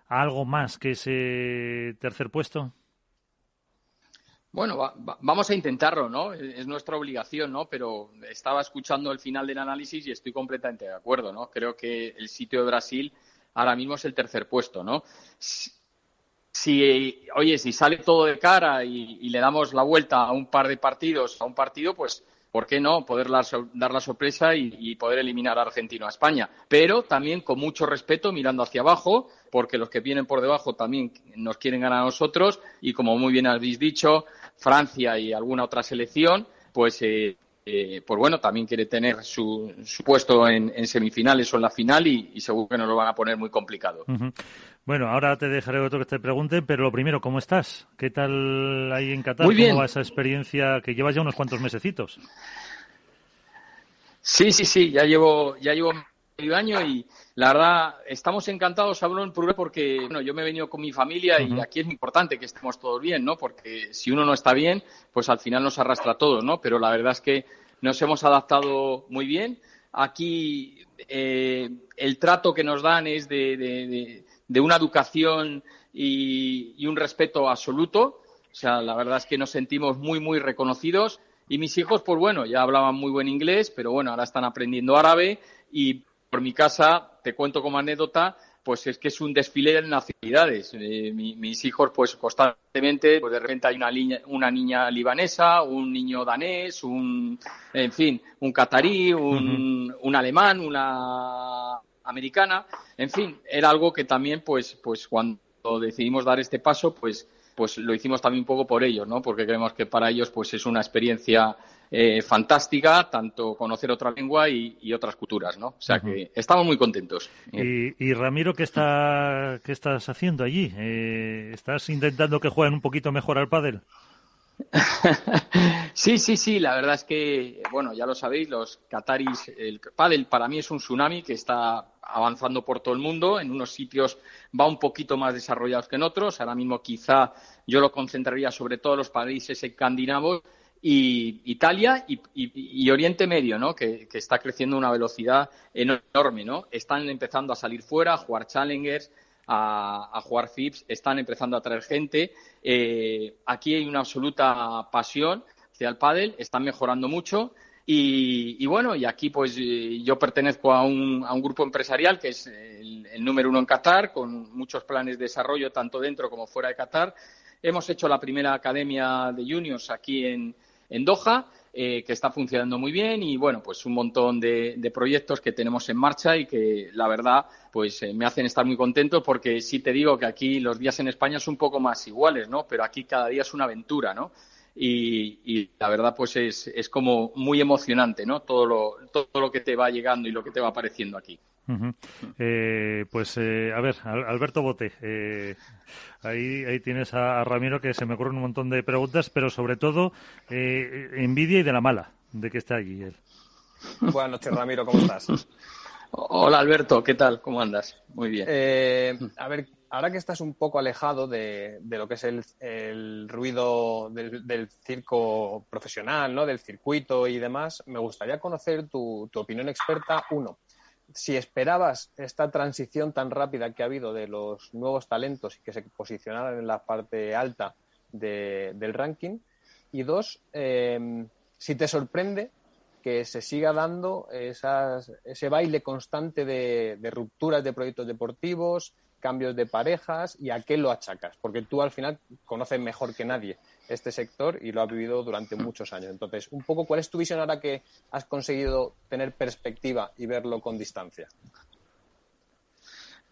Speaker 2: algo más que ese tercer puesto?
Speaker 9: Bueno, vamos a intentarlo, ¿no? Es nuestra obligación, ¿no? Pero estaba escuchando el final del análisis y estoy completamente de acuerdo, ¿no? Creo que el sitio de Brasil ahora mismo es el tercer puesto, ¿no? Si, oye, si sale todo de cara y, le damos la vuelta a un par de partidos, a un partido, pues, ¿por qué no poder dar la sorpresa y, y poder eliminar a Argentina a España? Pero también con mucho respeto, mirando hacia abajo, porque los que vienen por debajo también nos quieren ganar a nosotros y, como muy bien habéis dicho, Francia y alguna otra selección, pues, eh, eh, pues bueno, también quiere tener su, puesto en, semifinales o en la final y, seguro que nos lo van a poner muy complicado.
Speaker 2: Bueno, ahora te dejaré otro que te pregunte, pero lo primero, ¿cómo estás? ¿Qué tal ahí en Qatar? Muy bien. ¿Cómo va esa experiencia que llevas ya unos cuantos mesecitos?
Speaker 9: Sí, sí, sí, ya llevo, ya llevo año y, la verdad, estamos encantados, plural, porque bueno, yo me he venido con mi familia y aquí es muy importante que estemos todos bien, ¿no? Porque si uno no está bien, pues al final nos arrastra a todos, ¿no? Pero la verdad es que nos hemos adaptado muy bien. Aquí eh, el trato que nos dan es de, una educación y, y, un respeto absoluto. O sea, la verdad es que nos sentimos muy, muy reconocidos. Y mis hijos, pues bueno, ya hablaban muy buen inglés, pero bueno, ahora están aprendiendo árabe y por mi casa, te cuento como anécdota, pues es que es un desfile de nacionalidades. Eh, mis hijos, pues constantemente, pues de repente hay una, una niña libanesa, un niño danés, un, en fin, un catarí, un, un alemán, una americana. En fin, era algo que también, pues, pues cuando decidimos dar este paso, pues, pues lo hicimos también un poco por ellos, ¿no? Porque creemos que para ellos, pues es una experiencia eh, fantástica, tanto conocer otra lengua y, otras culturas, ¿no? O sea que estamos muy contentos.
Speaker 2: Y, Ramiro, ¿qué, está, ¿qué estás haciendo allí? Eh, ¿Estás intentando que jueguen un poquito mejor al pádel?
Speaker 9: sí, sí, sí, la verdad es que, bueno, ya lo sabéis, los Qataris, el pádel para mí es un tsunami que está avanzando por todo el mundo, en unos sitios va un poquito más desarrollados que en otros, ahora mismo quizá yo lo concentraría sobre todo en los países escandinavos y Italia y, Oriente Medio, ¿no? Que, está creciendo a una velocidad enorme, ¿no? Están empezando a salir fuera, a jugar challengers, a, jugar FIPS, están empezando a traer gente. Eh, aquí hay una absoluta pasión hacia el pádel, están mejorando mucho. Y, bueno, y aquí pues eh, yo pertenezco a un, a un grupo empresarial que es el, el, número uno en Qatar, con muchos planes de desarrollo tanto dentro como fuera de Qatar. Hemos hecho la primera academia de juniors aquí en, en Doha, eh, que está funcionando muy bien y bueno, pues un montón de, proyectos que tenemos en marcha y que la verdad pues eh, me hacen estar muy contento porque sí te digo que aquí los días en España son un poco más iguales, ¿no? Pero aquí cada día es una aventura, ¿no? Y, la verdad pues es, es como muy emocionante, ¿no? Todo lo, todo lo que te va llegando y lo que te va apareciendo aquí.
Speaker 2: Eh, pues eh, a ver, Alberto Bote, eh, ahí, ahí tienes a, Ramiro que se me ocurren un montón de preguntas, pero sobre todo envidia y de la mala de que esté allí él.
Speaker 6: Buenas noches, Ramiro, ¿cómo estás?
Speaker 9: Hola, Alberto, ¿qué tal? ¿Cómo andas? Muy bien.
Speaker 6: a ver, ahora que estás un poco alejado de, lo que es el, ruido del, del, circo profesional, ¿no? Del circuito y demás, me gustaría conocer tu, tu opinión experta, uno, si esperabas esta transición tan rápida que ha habido de los nuevos talentos y que se posicionaran en la parte alta del ranking. Y dos, eh, si te sorprende que se siga dando ese baile constante de, de, rupturas de proyectos deportivos, cambios de parejas y a qué lo achacas, porque tú al final conoces mejor que nadie este sector y lo has vivido durante muchos años. Entonces, un poco, ¿cuál es tu visión ahora que has conseguido tener perspectiva y verlo con distancia?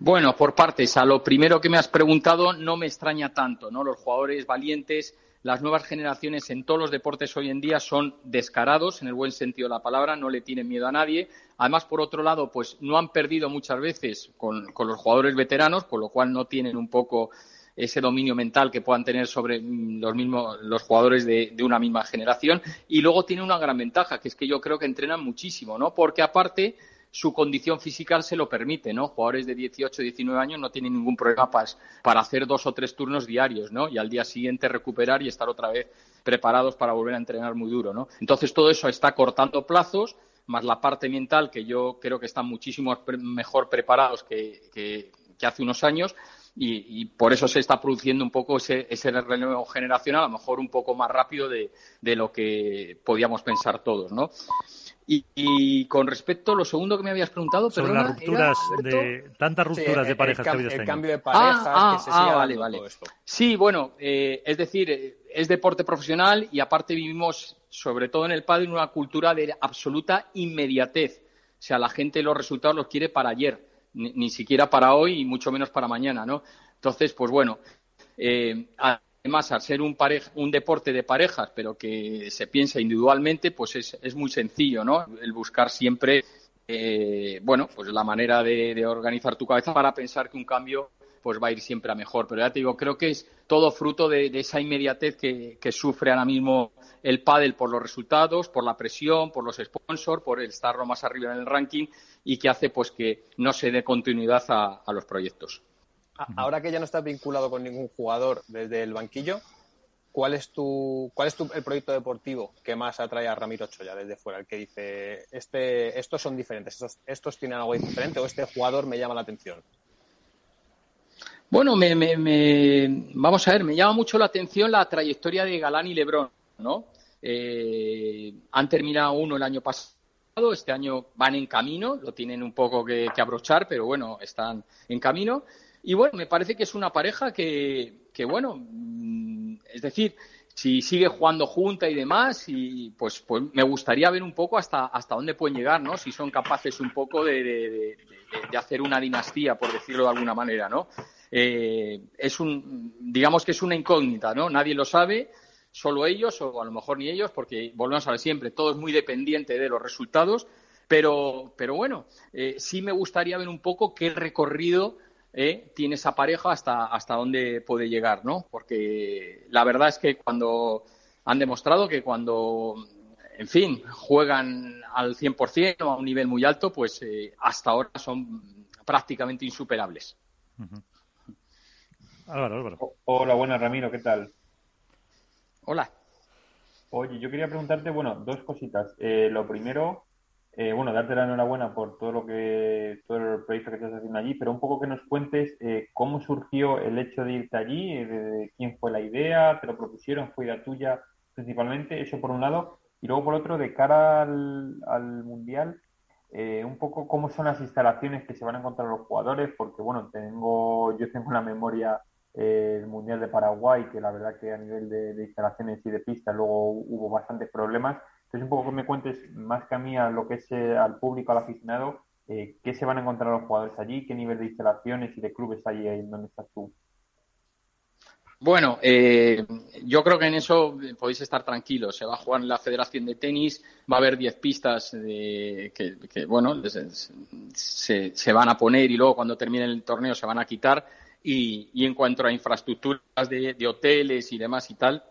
Speaker 9: Bueno, por partes, a lo primero que me has preguntado no me extraña tanto, ¿no? Los jugadores valientes, las nuevas generaciones en todos los deportes hoy en día son descarados, en el buen sentido de la palabra, no le tienen miedo a nadie. Además, por otro lado, pues no han perdido muchas veces con, con los jugadores veteranos, con lo cual no tienen un poco ese dominio mental que puedan tener sobre mm, los mismos los jugadores de, de, una misma generación y luego tiene una gran ventaja que es que yo creo que entrenan muchísimo no porque aparte su condición física se lo permite, ¿no? Jugadores de 18, 19 años no tienen ningún problema para, para hacer dos o tres turnos diarios, ¿no? Y al día siguiente recuperar y estar otra vez preparados para volver a entrenar muy duro, ¿no? Entonces todo eso está cortando plazos, más la parte mental, que yo creo que están muchísimo mejor preparados que, hace unos años. Y, por eso se está produciendo un poco ese, ese relevo generacional, a lo mejor un poco más rápido de, de lo que podíamos pensar todos, ¿no? Y, con respecto a lo segundo que me habías preguntado,
Speaker 2: sobre las rupturas de tantas rupturas de parejas que ha habido
Speaker 6: este
Speaker 2: El
Speaker 6: cambio de parejas
Speaker 9: ah,
Speaker 6: que se
Speaker 9: ah, vale, vale. Sí, bueno, eh, es decir, eh, es deporte profesional y aparte vivimos, sobre todo en el padre, una cultura de absoluta inmediatez. O sea, la gente los resultados los quiere para ayer, ni, ni siquiera para hoy y mucho menos para mañana, ¿no? Entonces, pues bueno, eh, Además, al ser un, un deporte de parejas, pero que se piensa individualmente, pues es, muy sencillo, ¿no? El buscar siempre, eh, bueno, pues la manera de, organizar tu cabeza para pensar que un cambio pues va a ir siempre a mejor. Pero ya te digo, creo que es todo fruto de, esa inmediatez que, sufre ahora mismo el pádel por los resultados, por la presión, por los sponsors, por el estar más arriba en el ranking y que hace pues que no se dé continuidad a los proyectos.
Speaker 6: Ahora que ya no estás vinculado con ningún jugador desde el banquillo, ¿cuál es tu, cuál es tu, el proyecto deportivo que más atrae a Ramiro Choya desde fuera? El que dice, este, estos son diferentes, estos, estos tienen algo diferente o este jugador me llama la atención.
Speaker 9: Bueno, me, me, vamos a ver, me llama mucho la atención la trayectoria de Galán y Lebrón, ¿no? Eh, han terminado uno el año pasado, este año van en camino, lo tienen un poco que, que abrochar, pero bueno, están en camino. Y bueno, me parece que es una pareja que, que bueno, mm, es decir, si sigue jugando junta y demás, y pues, pues me gustaría ver un poco hasta, hasta dónde pueden llegar, ¿no? Si son capaces un poco de, de, hacer una dinastía, por decirlo de alguna manera, ¿no? Eh, es un, digamos que es una incógnita, ¿no? Nadie lo sabe, solo ellos, o a lo mejor ni ellos, porque volvemos a ver siempre, todo es muy dependiente de los resultados, pero, pero bueno, eh, sí me gustaría ver un poco qué recorrido ¿eh? tiene esa pareja hasta, hasta dónde puede llegar, ¿no? Porque la verdad es que cuando han demostrado que cuando, en fin, juegan al 100% o a un nivel muy alto, pues eh, hasta ahora son prácticamente insuperables.
Speaker 3: Hola, buenas Ramiro, ¿qué tal?
Speaker 9: Hola.
Speaker 3: Oye, yo quería preguntarte, bueno, dos cositas. Eh, lo primero, eh, bueno, darte la enhorabuena por todo lo que, todo el proyecto que estás haciendo allí, pero un poco que nos cuentes eh, cómo surgió el hecho de irte allí, eh, de, quién fue la idea, te lo propusieron, fue idea tuya principalmente, eso por un lado, y luego por otro, de cara al, al Mundial, un poco cómo son las instalaciones que se van a encontrar los jugadores, porque bueno, tengo, yo tengo en la memoria el Mundial de Paraguay, que la verdad que a nivel de instalaciones y de pistas luego hubo bastantes problemas es un poco que me cuentes más que a mí, a lo que es eh, al público, al aficionado, eh, qué se van a encontrar los jugadores allí, qué nivel de instalaciones y de clubes hay ahí donde estás tú.
Speaker 9: Bueno, eh, yo creo que en eso podéis estar tranquilos. Se va a jugar en la Federación de Tenis, va a haber 10 pistas que, bueno, se, van a poner y luego cuando termine el torneo se van a quitar. Y, en cuanto a infraestructuras de, de, hoteles y demás y tal,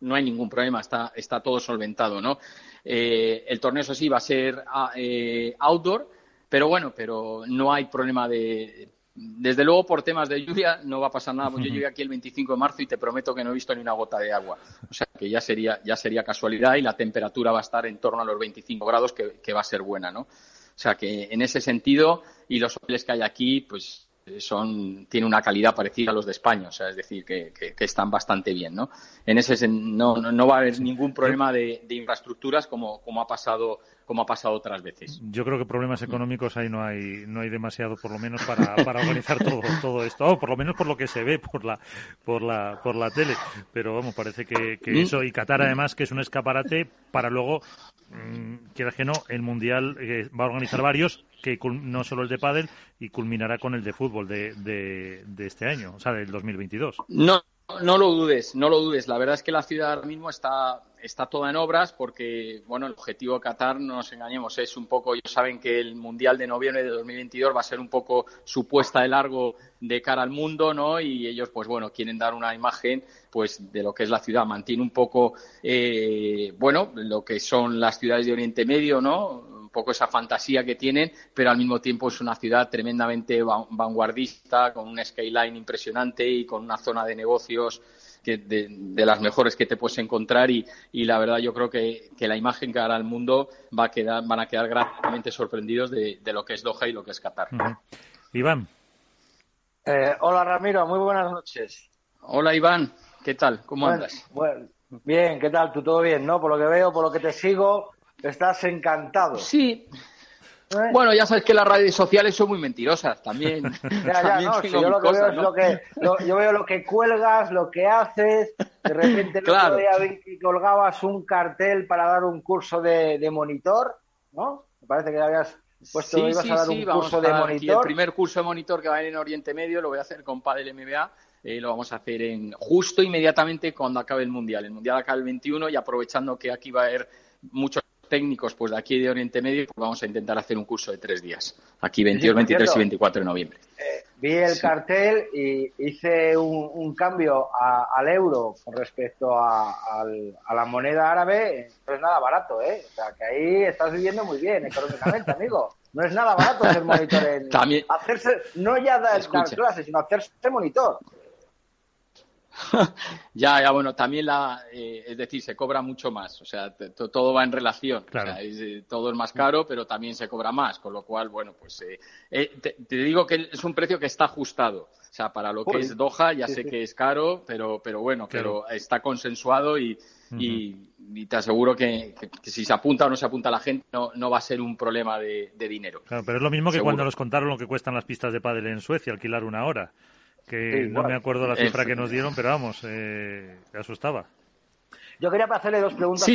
Speaker 9: no hay ningún problema, está, está todo solventado, ¿no? Eh, el torneo, eso sí, va a ser ah, eh, outdoor, pero bueno, pero no hay problema de... Desde luego, por temas de lluvia, no va a pasar nada. Pues yo llegué aquí el 25 de marzo y te prometo que no he visto ni una gota de agua. O sea, que ya sería, ya sería casualidad y la temperatura va a estar en torno a los 25 grados, que, que va a ser buena, ¿no? O sea, que en ese sentido, y los hoteles que hay aquí, pues son tiene una calidad parecida a los de España, o sea, es decir, que, están bastante bien, ¿no? En ese no, no, va a haber ningún problema de, infraestructuras como, como ha pasado como ha pasado otras veces.
Speaker 2: Yo creo que problemas económicos ahí no hay no hay demasiado, por lo menos para, para organizar todo todo esto, o por lo menos por lo que se ve por la por la por la tele. Pero vamos, parece que, que mm. eso y Qatar además que es un escaparate para luego mm, quieras que no, el mundial eh, va a organizar varios que no solo el de pádel y culminará con el de fútbol de, de, este año, o sea, del 2022.
Speaker 9: No, no lo dudes, no lo dudes. La verdad es que la ciudad ahora mismo está, está toda en obras porque, bueno, el objetivo de Qatar, no nos engañemos, es un poco, ellos saben que el Mundial de noviembre de 2022 va a ser un poco su puesta de largo de cara al mundo, ¿no? Y ellos, pues bueno, quieren dar una imagen, pues, de lo que es la ciudad. Mantiene un poco, eh, bueno, lo que son las ciudades de Oriente Medio, ¿no? Poco esa fantasía que tienen, pero al mismo tiempo es una ciudad tremendamente vanguardista, con un skyline impresionante y con una zona de negocios que de, las mejores que te puedes encontrar y, la verdad yo creo que, la imagen que hará el mundo va a quedar, van a quedar gratamente sorprendidos de, lo que es Doha y lo que es Qatar.
Speaker 2: Iván.
Speaker 4: Eh, hola Ramiro, muy buenas noches.
Speaker 9: Hola Iván, ¿qué tal? ¿Cómo andas?
Speaker 4: bien, ¿qué tal? ¿Tú todo bien, no? Por lo que veo, por lo que te sigo, Estás encantado.
Speaker 9: Sí. ¿Eh? Bueno, ya sabes que las redes sociales son muy mentirosas también.
Speaker 4: Ya, ya, no, yo lo que veo es lo que yo veo lo que cuelgas, lo que haces. De repente el otro día vi que colgabas un cartel para dar un curso de, monitor, ¿no? Me parece que habías puesto
Speaker 9: sí,
Speaker 4: ibas
Speaker 9: sí,
Speaker 4: a dar
Speaker 9: sí,
Speaker 4: un curso de monitor.
Speaker 9: el primer curso de monitor que va a ir en Oriente Medio lo voy a hacer con Padel MBA. Eh, lo vamos a hacer en justo inmediatamente cuando acabe el mundial. El mundial acaba el 21 y aprovechando que aquí va a haber muchos técnicos pues de aquí de Oriente Medio, pues vamos a intentar hacer un curso de tres días, aquí 22, 23 y 24 de noviembre.
Speaker 4: Eh, vi el cartel y hice un, cambio al euro con respecto a, la moneda árabe, no es nada barato, ¿eh? O sea, que ahí estás viviendo muy bien económicamente, amigo. No es nada barato ser monitor en...
Speaker 9: También...
Speaker 4: Hacerse, no ya dar clases, sino hacerse monitor.
Speaker 9: ya, ya, bueno, también la, eh, es decir, se cobra mucho más, o sea, todo va en relación, eh, todo es más caro, pero también se cobra más, con lo cual, bueno, pues eh, te, digo que es un precio que está ajustado, o sea, para lo que es Doha, ya sé que es caro, pero, pero bueno, pero está consensuado y, y, te aseguro que, si se apunta o no se apunta la gente, no, no va a ser un problema de, dinero.
Speaker 2: Claro, pero es lo mismo que cuando nos contaron lo que cuestan las pistas de pádel en Suecia, alquilar una hora que no me acuerdo la cifra que nos dieron, pero vamos, eh, me asustaba.
Speaker 4: Yo quería hacerle dos preguntas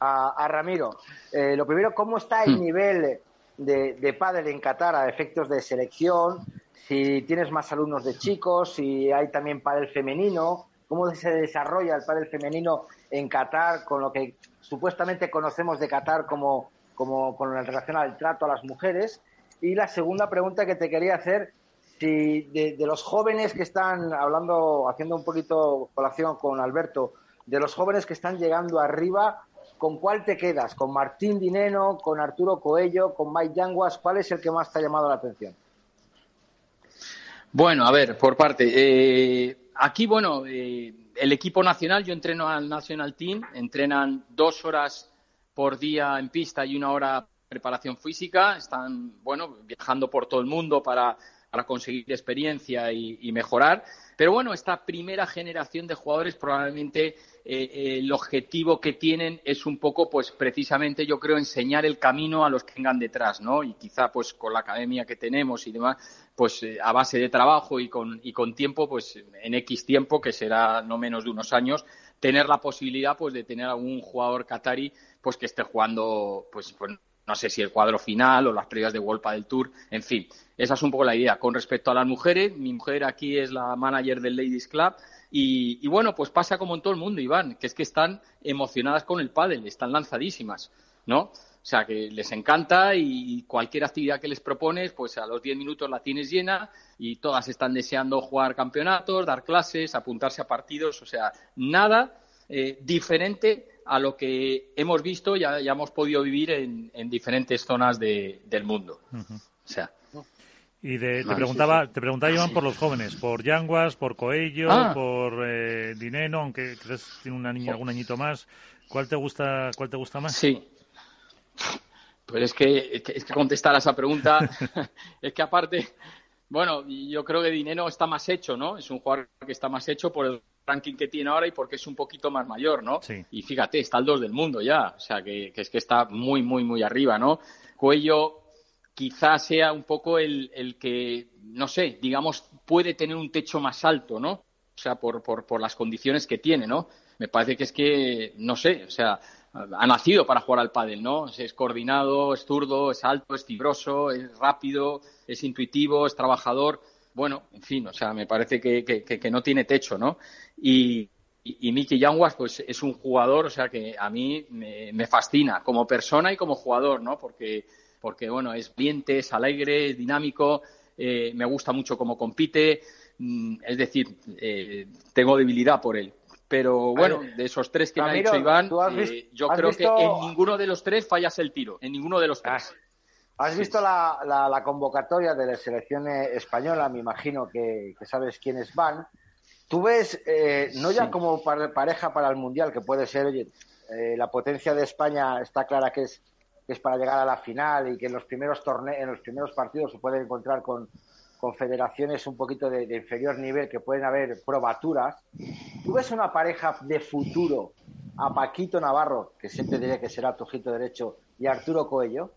Speaker 4: a, Ramiro. Eh, lo primero, ¿cómo está el hmm. nivel de, de pádel en Qatar a efectos de selección? Si tienes más alumnos de chicos, si hay también pádel femenino, ¿cómo se desarrolla el pádel femenino en Qatar con lo que supuestamente conocemos de Qatar como, como con relación al trato a las mujeres? Y la segunda pregunta que te quería hacer de, los jóvenes que están hablando, haciendo un poquito colación con Alberto, de los jóvenes que están llegando arriba, ¿con cuál te quedas? ¿Con Martín Dineno, con Arturo Coello, con Mike Yanguas? ¿Cuál es el que más te ha llamado la atención?
Speaker 9: Bueno, a ver, por parte. Eh, aquí, bueno, eh, el equipo nacional, yo entreno al National Team, entrenan dos horas por día en pista y una hora preparación física, están, bueno, viajando por todo el mundo para para conseguir experiencia y, mejorar. Pero bueno, esta primera generación de jugadores probablemente eh, eh, el objetivo que tienen es un poco, pues precisamente yo creo, enseñar el camino a los que vengan detrás, ¿no? Y quizá pues con la academia que tenemos y demás, pues eh, a base de trabajo y con, y con tiempo, pues en X tiempo, que será no menos de unos años, tener la posibilidad pues de tener algún jugador qatari pues que esté jugando pues, pues no sé si el cuadro final o las previas de World del Tour, en fin, esa es un poco la idea. Con respecto a las mujeres, mi mujer aquí es la manager del Ladies Club y, bueno, pues pasa como en todo el mundo, Iván, que es que están emocionadas con el pádel, están lanzadísimas, ¿no? O sea, que les encanta y cualquier actividad que les propones, pues a los 10 minutos la tienes llena y todas están deseando jugar campeonatos, dar clases, apuntarse a partidos, o sea, nada eh, diferente a lo que hemos visto y ya, hemos podido vivir en, diferentes zonas del mundo. O sea.
Speaker 2: Y te preguntaba, te preguntaba Iván por los jóvenes, por Yanguas, por Coello, ah. por eh, Dineno, aunque crees que tiene una niña, algún añito más. ¿Cuál te gusta, cuál te gusta más?
Speaker 9: Sí. Pues es que, es que contestar a esa pregunta, es que aparte, bueno, yo creo que Dineno está más hecho, ¿no? Es un jugador que está más hecho por el ranking que tiene ahora y porque es un poquito más mayor, ¿no? Y fíjate, está el 2 del mundo ya, o sea, que, es que está muy, muy, muy arriba, ¿no? Cuello quizás sea un poco el, el, que, no sé, digamos, puede tener un techo más alto, ¿no? O sea, por, por, por las condiciones que tiene, ¿no? Me parece que es que, no sé, o sea, ha nacido para jugar al pádel, ¿no? Es coordinado, es zurdo, es alto, es fibroso, es rápido, es intuitivo, es trabajador. Bueno, en fin, o sea, me parece que, que, no tiene techo, ¿no? Y, y, Miki Yanguas, pues es un jugador, o sea, que a mí me, fascina como persona y como jugador, ¿no? Porque, porque bueno, es viente, es alegre, es dinámico, eh, me gusta mucho cómo compite, mm, es decir, eh, tengo debilidad por él. Pero bueno, de esos tres que me ha dicho Iván, eh, yo creo que en ninguno de los tres fallas el tiro, en ninguno de los tres.
Speaker 4: ¿Has visto la, la, convocatoria de la selección española? Me imagino que, sabes quiénes van. Tú ves, eh, no ya como pareja para el Mundial, que puede ser, oye, eh, la potencia de España está clara que es, es para llegar a la final y que en los primeros torneos, en los primeros partidos se puede encontrar con, con federaciones un poquito de, de, inferior nivel, que pueden haber probaturas. ¿Tú ves una pareja de futuro a Paquito Navarro, que siempre diré que será tu ojito derecho, y Arturo Coello?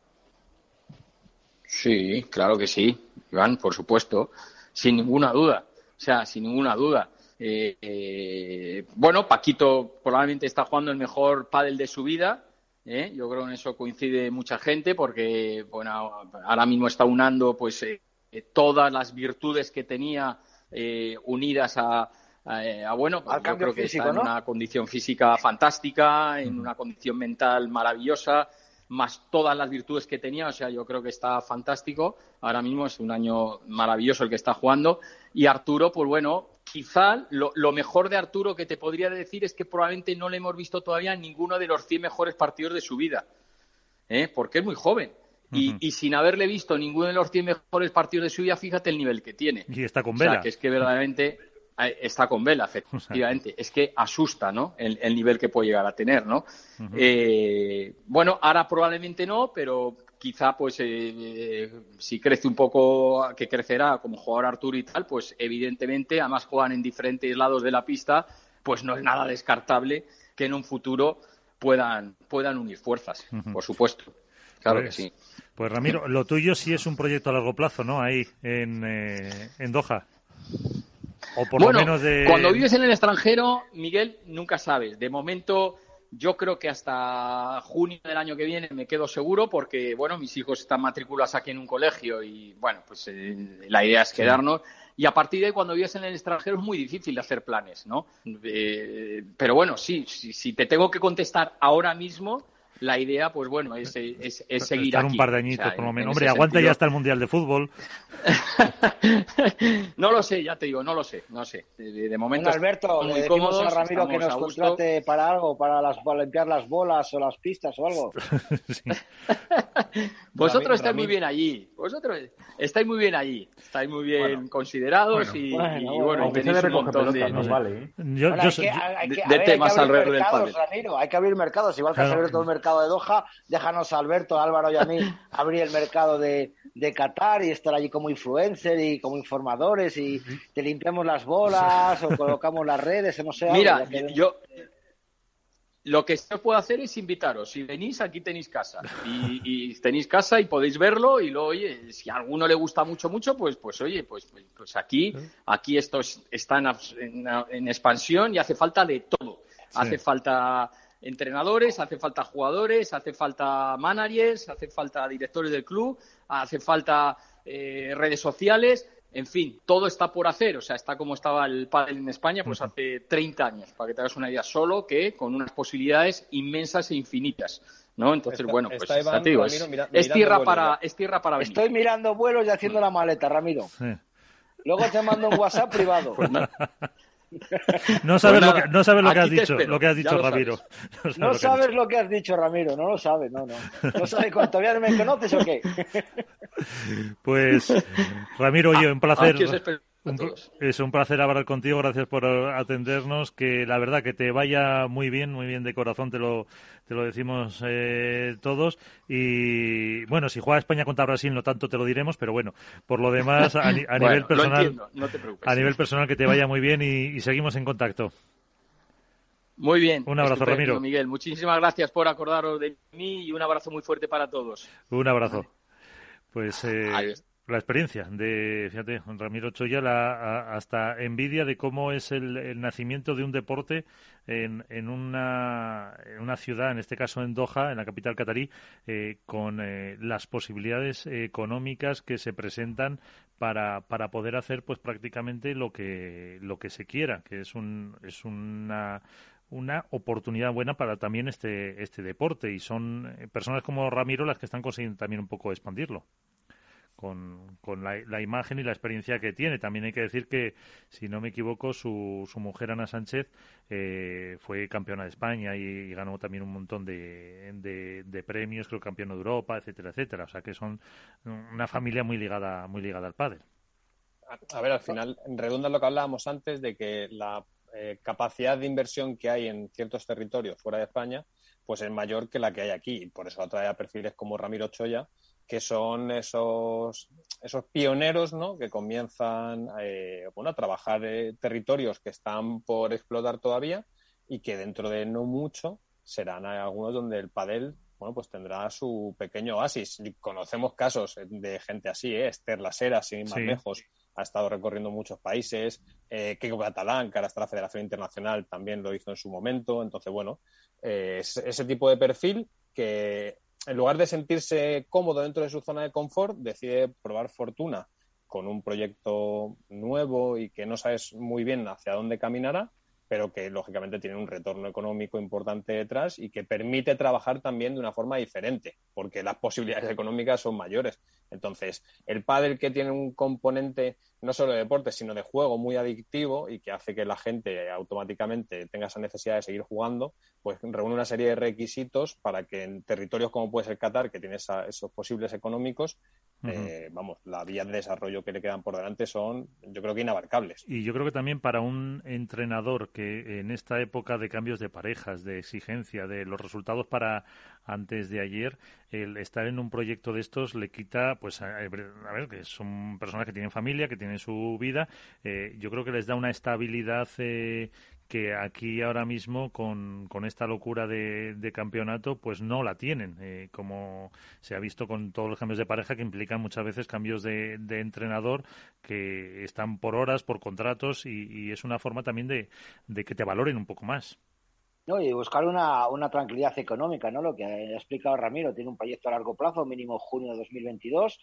Speaker 9: Sí, claro que sí, Iván, por supuesto, sin ninguna duda. O sea, sin ninguna duda. Eh, eh, bueno, Paquito probablemente está jugando el mejor pádel de su vida. ¿eh? Yo creo que en eso coincide mucha gente porque, bueno, ahora mismo está unando pues todas las virtudes que tenía unidas a, bueno, pues yo creo que está en una condición física fantástica, en una condición mental maravillosa más todas las virtudes que tenía. O sea, yo creo que está fantástico. Ahora mismo es un año maravilloso el que está jugando. Y Arturo, pues bueno, quizá lo, mejor de Arturo que te podría decir es que probablemente no le hemos visto todavía ninguno de los 100 mejores partidos de su vida. ¿eh? Porque es muy joven. y, sin haberle visto ninguno de los 100 mejores partidos de su vida, fíjate el nivel que tiene.
Speaker 2: Y está con Vela.
Speaker 9: O sea, que es que verdaderamente está con Vela, efectivamente. Es que asusta, ¿no? El, nivel que puede llegar a tener, ¿no? Eh, bueno, ahora probablemente no, pero quizá, pues, eh, si crece un poco, que crecerá como jugador Arturo y tal, pues, evidentemente, además juegan en diferentes lados de la pista, pues no es nada descartable que en un futuro puedan, puedan unir fuerzas, por supuesto. Claro que
Speaker 2: pues,
Speaker 9: sí.
Speaker 2: Pues Ramiro, lo tuyo sí es un proyecto a largo plazo, ¿no? Ahí en, eh, en Doha
Speaker 9: bueno, cuando vives en el extranjero, Miguel, nunca sabes. De momento, yo creo que hasta junio del año que viene me quedo seguro porque, bueno, mis hijos están matriculados aquí en un colegio y, bueno, pues eh, la idea es quedarnos. Y a partir de ahí, cuando vives en el extranjero, es muy difícil hacer planes, ¿no? Eh, pero bueno, sí, si te tengo que contestar ahora mismo, la idea, pues bueno, es, es, es seguir
Speaker 2: Estar un par de añitos, por lo menos. Hombre, aguanta ya hasta el Mundial de Fútbol.
Speaker 9: no lo sé, ya te digo, no lo sé, no sé. De, momento.
Speaker 4: Alberto, le decimos a Ramiro que nos contrate para algo, para, las, limpiar las bolas o las pistas o algo.
Speaker 9: Vosotros estáis muy bien allí. Vosotros estáis muy bien allí. Estáis muy bien considerados y, bueno, tenéis un montón de,
Speaker 3: vale,
Speaker 9: de, temas alrededor del padre.
Speaker 4: hay que abrir mercados, igual que has abierto el mercado de Doha, déjanos Alberto, Álvaro y a mí abrir el mercado de, de Qatar y estar allí como influencer y como informadores y te limpiamos las bolas o colocamos las redes, no sé.
Speaker 9: Mira, yo lo que se puede hacer es invitaros. Si venís, aquí tenéis casa. Y, tenéis casa y podéis verlo. Y luego, oye, si a alguno le gusta mucho, mucho, pues, pues oye, pues, pues, pues aquí, aquí esto está en, expansión y hace falta de todo. Hace falta entrenadores, hace falta jugadores, hace falta managers, hace falta directores del club, hace falta eh, redes sociales, en fin, todo está por hacer, o sea, está como estaba el pádel en España pues hace 30 años, para que te hagas una idea, solo que con unas posibilidades inmensas e infinitas. ¿no? Entonces, bueno, pues es, tierra para, es tierra para venir.
Speaker 4: Estoy mirando vuelos y haciendo la maleta, Ramiro. Luego te mando un WhatsApp privado. Pues
Speaker 2: no sabes, lo, que, no sabes lo que has dicho, lo que has dicho, Ramiro.
Speaker 4: No sabes, lo, que has dicho, Ramiro, no lo sabes, no, no. No sabes todavía no me conoces o qué.
Speaker 2: Pues, Ramiro, yo, un placer. Es un placer hablar contigo, gracias por atendernos, que la verdad que te vaya muy bien, muy bien de corazón, te lo, te lo decimos eh, todos. Y bueno, si juega España contra Brasil no tanto te lo diremos, pero bueno, por lo demás, a, nivel personal, a nivel personal que te vaya muy bien y, seguimos en contacto.
Speaker 9: Muy bien.
Speaker 2: Un abrazo, Ramiro.
Speaker 9: Miguel, muchísimas gracias por acordaros de mí y un abrazo muy fuerte para todos.
Speaker 2: Un abrazo. Pues eh, la experiencia de, fíjate, Ramiro Choya, la, hasta envidia de cómo es el, nacimiento de un deporte en, en, una, en, una, ciudad, en este caso en Doha, en la capital catarí, eh, con eh, las posibilidades económicas que se presentan para, para poder hacer pues prácticamente lo que, lo que se quiera, que es, un, es una una oportunidad buena para también este, este deporte. Y son eh, personas como Ramiro las que están consiguiendo también un poco expandirlo con, con la, imagen y la experiencia que tiene. También hay que decir que, si no me equivoco, su, su mujer Ana Sánchez eh, fue campeona de España y, ganó también un montón de, de, premios, creo campeón de Europa, etcétera, etcétera. O sea que son una familia muy ligada, muy ligada al padre.
Speaker 6: A ver, al final redunda lo que hablábamos antes de que la eh, capacidad de inversión que hay en ciertos territorios fuera de España, pues es mayor que la que hay aquí. Y por eso atrae a perfiles como Ramiro Choya, que son esos, esos pioneros ¿no? que comienzan eh, bueno, a trabajar en territorios que están por explotar todavía y que dentro de no mucho serán algunos donde el padel bueno, pues tendrá su pequeño oasis. Conocemos casos de gente así, ¿eh? Esther Lasera, sin más lejos, ha estado recorriendo muchos países. Eh, Keiko Catalán, que ahora está la Federación Internacional, también lo hizo en su momento. Entonces, bueno, eh, ese tipo de perfil que en lugar de sentirse cómodo dentro de su zona de confort, decide probar fortuna con un proyecto nuevo y que no sabes muy bien hacia dónde caminará, pero que lógicamente tiene un retorno económico importante detrás y que permite trabajar también de una forma diferente, porque las posibilidades económicas son mayores. Entonces, el pádel que tiene un componente no solo de deporte, sino de juego muy adictivo y que hace que la gente automáticamente tenga esa necesidad de seguir jugando, pues reúne una serie de requisitos para que en territorios como puede ser Qatar, que tiene esos posibles económicos, eh, vamos, la vía de desarrollo que le quedan por delante son, yo creo que inabarcables.
Speaker 2: Y yo creo que también para un entrenador que en esta época de cambios de parejas, de exigencia, de los resultados para antes de ayer, el estar en un proyecto de estos le quita, pues, a, ver, que son personas que tienen familia, que tienen su vida, eh, yo creo que les da una estabilidad eh, que aquí ahora mismo con, con esta locura de, campeonato pues no la tienen, eh, como se ha visto con todos los cambios de pareja que implican muchas veces cambios de, de entrenador que están por horas, por contratos y, es una forma también de, de, que te valoren un poco más.
Speaker 4: No, y buscar una, una tranquilidad económica, ¿no? Lo que ha explicado Ramiro, tiene un proyecto a largo plazo, mínimo junio de 2022,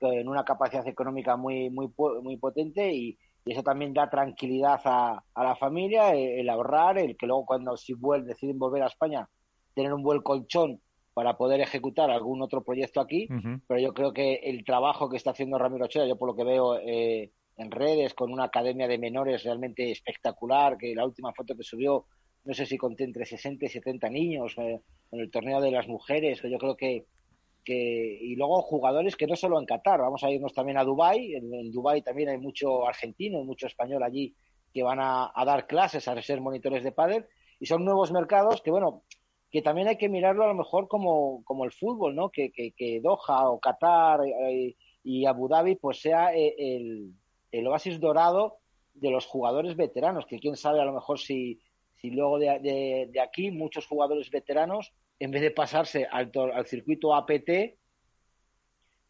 Speaker 4: en una capacidad económica muy, muy, muy potente y, y eso también da tranquilidad a, a la familia, eh, el, ahorrar, el que luego cuando si deciden volver a España, tener un buen colchón para poder ejecutar algún otro proyecto aquí, pero yo creo que el trabajo que está haciendo Ramiro Ochoa, yo por lo que veo eh, en redes, con una academia de menores realmente espectacular, que la última foto que subió, no sé si conté entre 60 y 70 niños, eh, en el torneo de las mujeres, que yo creo que que, y luego jugadores que no solo en Qatar, vamos a irnos también a Dubái, en, en Dubái también hay mucho argentino y mucho español allí que van a, dar clases, a ser monitores de pádel, y son nuevos mercados que, bueno, que también hay que mirarlo a lo mejor como, como el fútbol, ¿no? Que, que, Doha o Qatar eh, y Abu Dhabi pues sea eh, el, el, oasis dorado de los jugadores veteranos, que quién sabe a lo mejor si, si luego de, de aquí muchos jugadores veteranos en vez de pasarse al, al circuito APT,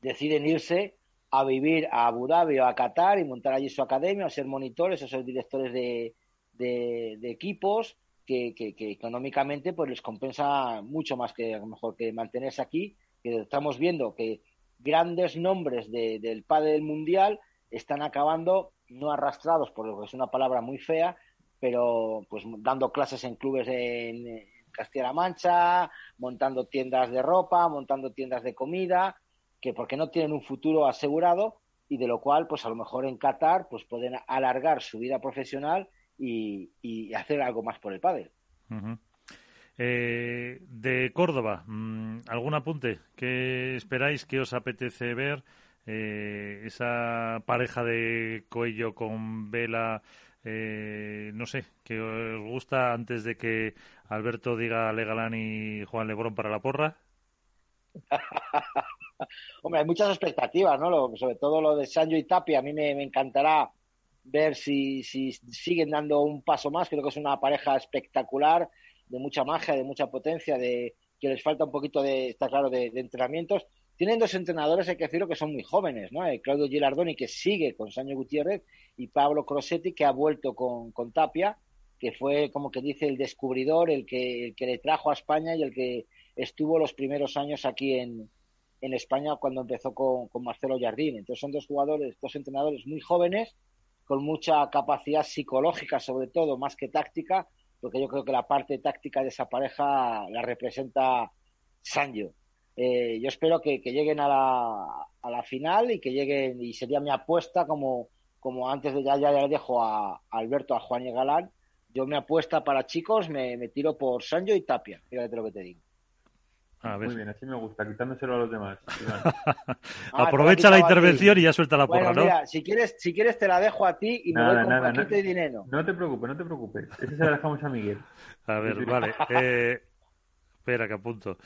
Speaker 4: deciden irse a vivir a Abu Dhabi o a Qatar y montar allí su academia, a ser monitores, a ser directores de, de, equipos, que, que, económicamente pues les compensa mucho más que a lo mejor que mantenerse aquí, que estamos viendo que grandes nombres del padre del mundial están acabando no arrastrados por lo que es una palabra muy fea, pero pues dando clases en clubes en, Castilla-La Mancha, montando tiendas de ropa, montando tiendas de comida, que porque no tienen un futuro asegurado y de lo cual, pues a lo mejor en Qatar, pues pueden alargar su vida profesional y, hacer algo más por el padre.
Speaker 2: Eh, de Córdoba, mm, ¿algún apunte? ¿Qué esperáis? ¿Qué os apetece ver? Eh, esa pareja de cuello con vela eh, no sé, que os gusta antes de que Alberto diga Legalán y Juan Lebrón para la porra?
Speaker 4: Hombre, hay muchas expectativas, ¿no? sobre todo lo de Sancho y Tapia, a mí me, encantará ver si, si, siguen dando un paso más. Creo que es una pareja espectacular, de mucha magia, de mucha potencia, de que les falta un poquito de, está claro, de, entrenamientos. Tienen dos entrenadores, hay que decirlo, que son muy jóvenes, ¿no? Eh, Claudio Gilardoni, que sigue con Sancho Gutiérrez, y Pablo Crosetti, que ha vuelto con, con Tapia, que fue, como que dice, el descubridor, el que, el que le trajo a España y el que estuvo los primeros años aquí en, en España cuando empezó con, con Marcelo Jardín. Entonces son dos jugadores, dos entrenadores muy jóvenes, con mucha capacidad psicológica, sobre todo, más que táctica, porque yo creo que la parte táctica de esa pareja la representa Sancho. Eh, yo espero que, lleguen a la, a la, final y que lleguen, y sería mi apuesta, como, como antes de ya, ya le dejo a, Alberto, a Juan y Galán, yo me apuesta para chicos, me, me tiro por Sancho y Tapia, fíjate lo que te digo.
Speaker 3: Muy bien, así me gusta, quitándoselo a los demás.
Speaker 2: Ah, Aprovecha la intervención y ya suelta la porra,
Speaker 4: ¿no? si quieres, si quieres te la dejo a ti y me voy con nada, paquete de dinero.
Speaker 3: No te preocupes, no te preocupes. Ese se la dejamos a Miguel.
Speaker 2: A ver, vale. Eh, espera, que apunto.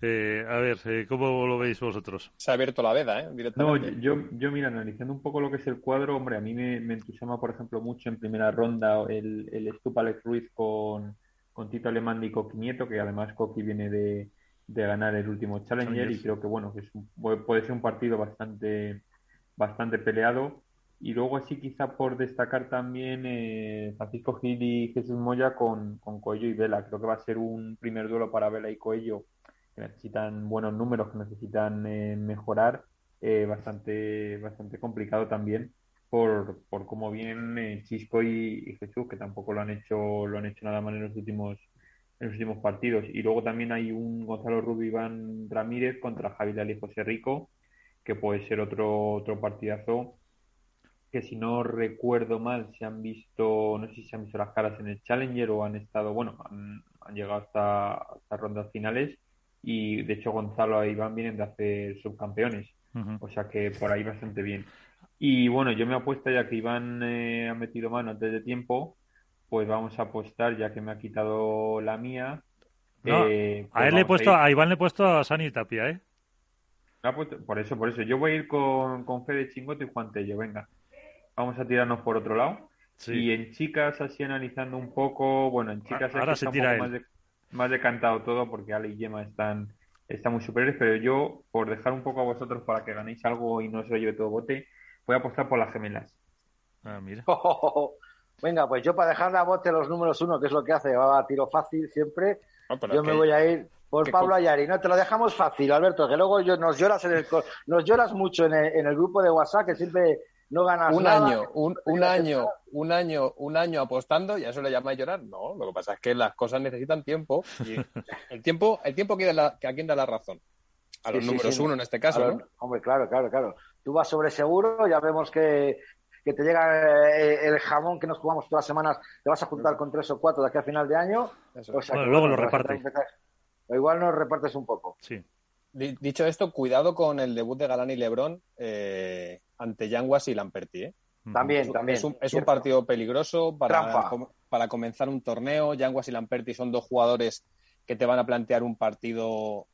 Speaker 2: Eh, a ver, eh, ¿cómo lo veis vosotros?
Speaker 6: Se ha abierto la veda, ¿eh?
Speaker 3: No, yo, yo, mira, analizando un poco lo que es el cuadro, hombre, a mí me, me entusiasma, por ejemplo, mucho en primera ronda el, el Stupa Alex Ruiz con, con Tito Alemán y Coqui Nieto, que además Coqui viene de de ganar el último Challenger y creo que bueno que es puede ser un partido bastante bastante peleado y luego así quizá por destacar también eh, Francisco Gil y Jesús Moya con, con Coello y Vela creo que va a ser un primer duelo para Vela y Coello que necesitan buenos números que necesitan eh, mejorar eh, bastante bastante complicado también por, por cómo vienen Chisco y, Jesús que tampoco lo han hecho lo han hecho nada mal en los últimos en los últimos partidos. Y luego también hay un Gonzalo Rubio Iván Ramírez contra Javi Dali y José Rico, que puede ser otro, otro partidazo. Que si no recuerdo mal, se han visto, no sé si se han visto las caras en el Challenger o han estado, bueno, han, llegado hasta, hasta rondas finales. Y de hecho, Gonzalo e Iván vienen de hacer subcampeones. O sea que por ahí bastante bien. Y bueno, yo me apuesto ya que Iván eh, ha metido mano antes de tiempo pues vamos a apostar, ya que me ha quitado la mía.
Speaker 2: Eh, a pues él le he puesto, a, Iván le he puesto a Sani Tapia, ¿eh?
Speaker 3: por eso, por eso. Yo voy a ir con, con Fede Chingote y Juan Tello, venga. Vamos a tirarnos por otro lado. Y en chicas, así analizando un poco, bueno, en chicas
Speaker 2: Ahora se tira
Speaker 3: más, más, decantado todo porque Ale y Gemma están, están muy superiores, pero yo, por dejar un poco a vosotros para que ganéis algo y no se lo lleve todo bote, voy a apostar por las gemelas.
Speaker 2: Ah, mira.
Speaker 4: Venga, pues yo para dejar a bote los números uno, que es lo que hace, va a tiro fácil siempre, yo me voy a ir por Pablo Ayari. No, te lo dejamos fácil, Alberto, que luego yo, nos lloras en el, nos lloras mucho en el, en el grupo de WhatsApp, que siempre no ganas
Speaker 6: un
Speaker 4: nada.
Speaker 6: Año, un, un año, un año, un año apostando, ¿y a eso le llamáis llorar? No, lo que pasa es que las cosas necesitan tiempo. Y el tiempo, el tiempo que, la, que a quién da la razón. A los números uno en este caso, ¿no?
Speaker 4: Hombre, claro, claro, claro. Tú vas sobre seguro, ya vemos que que te llega eh, el jamón que nos jugamos todas las semanas, te vas a juntar con tres o cuatro de aquí a final de año.
Speaker 2: luego lo repartes.
Speaker 4: O igual nos repartes un poco.
Speaker 2: Sí.
Speaker 6: Dicho esto, cuidado con el debut de Galán y Lebrón eh, ante Yanguas y Lamperti. ¿eh?
Speaker 4: También, también.
Speaker 6: Es un, partido peligroso para, para comenzar un torneo. Yanguas y Lamperti son dos jugadores que te van a plantear un partido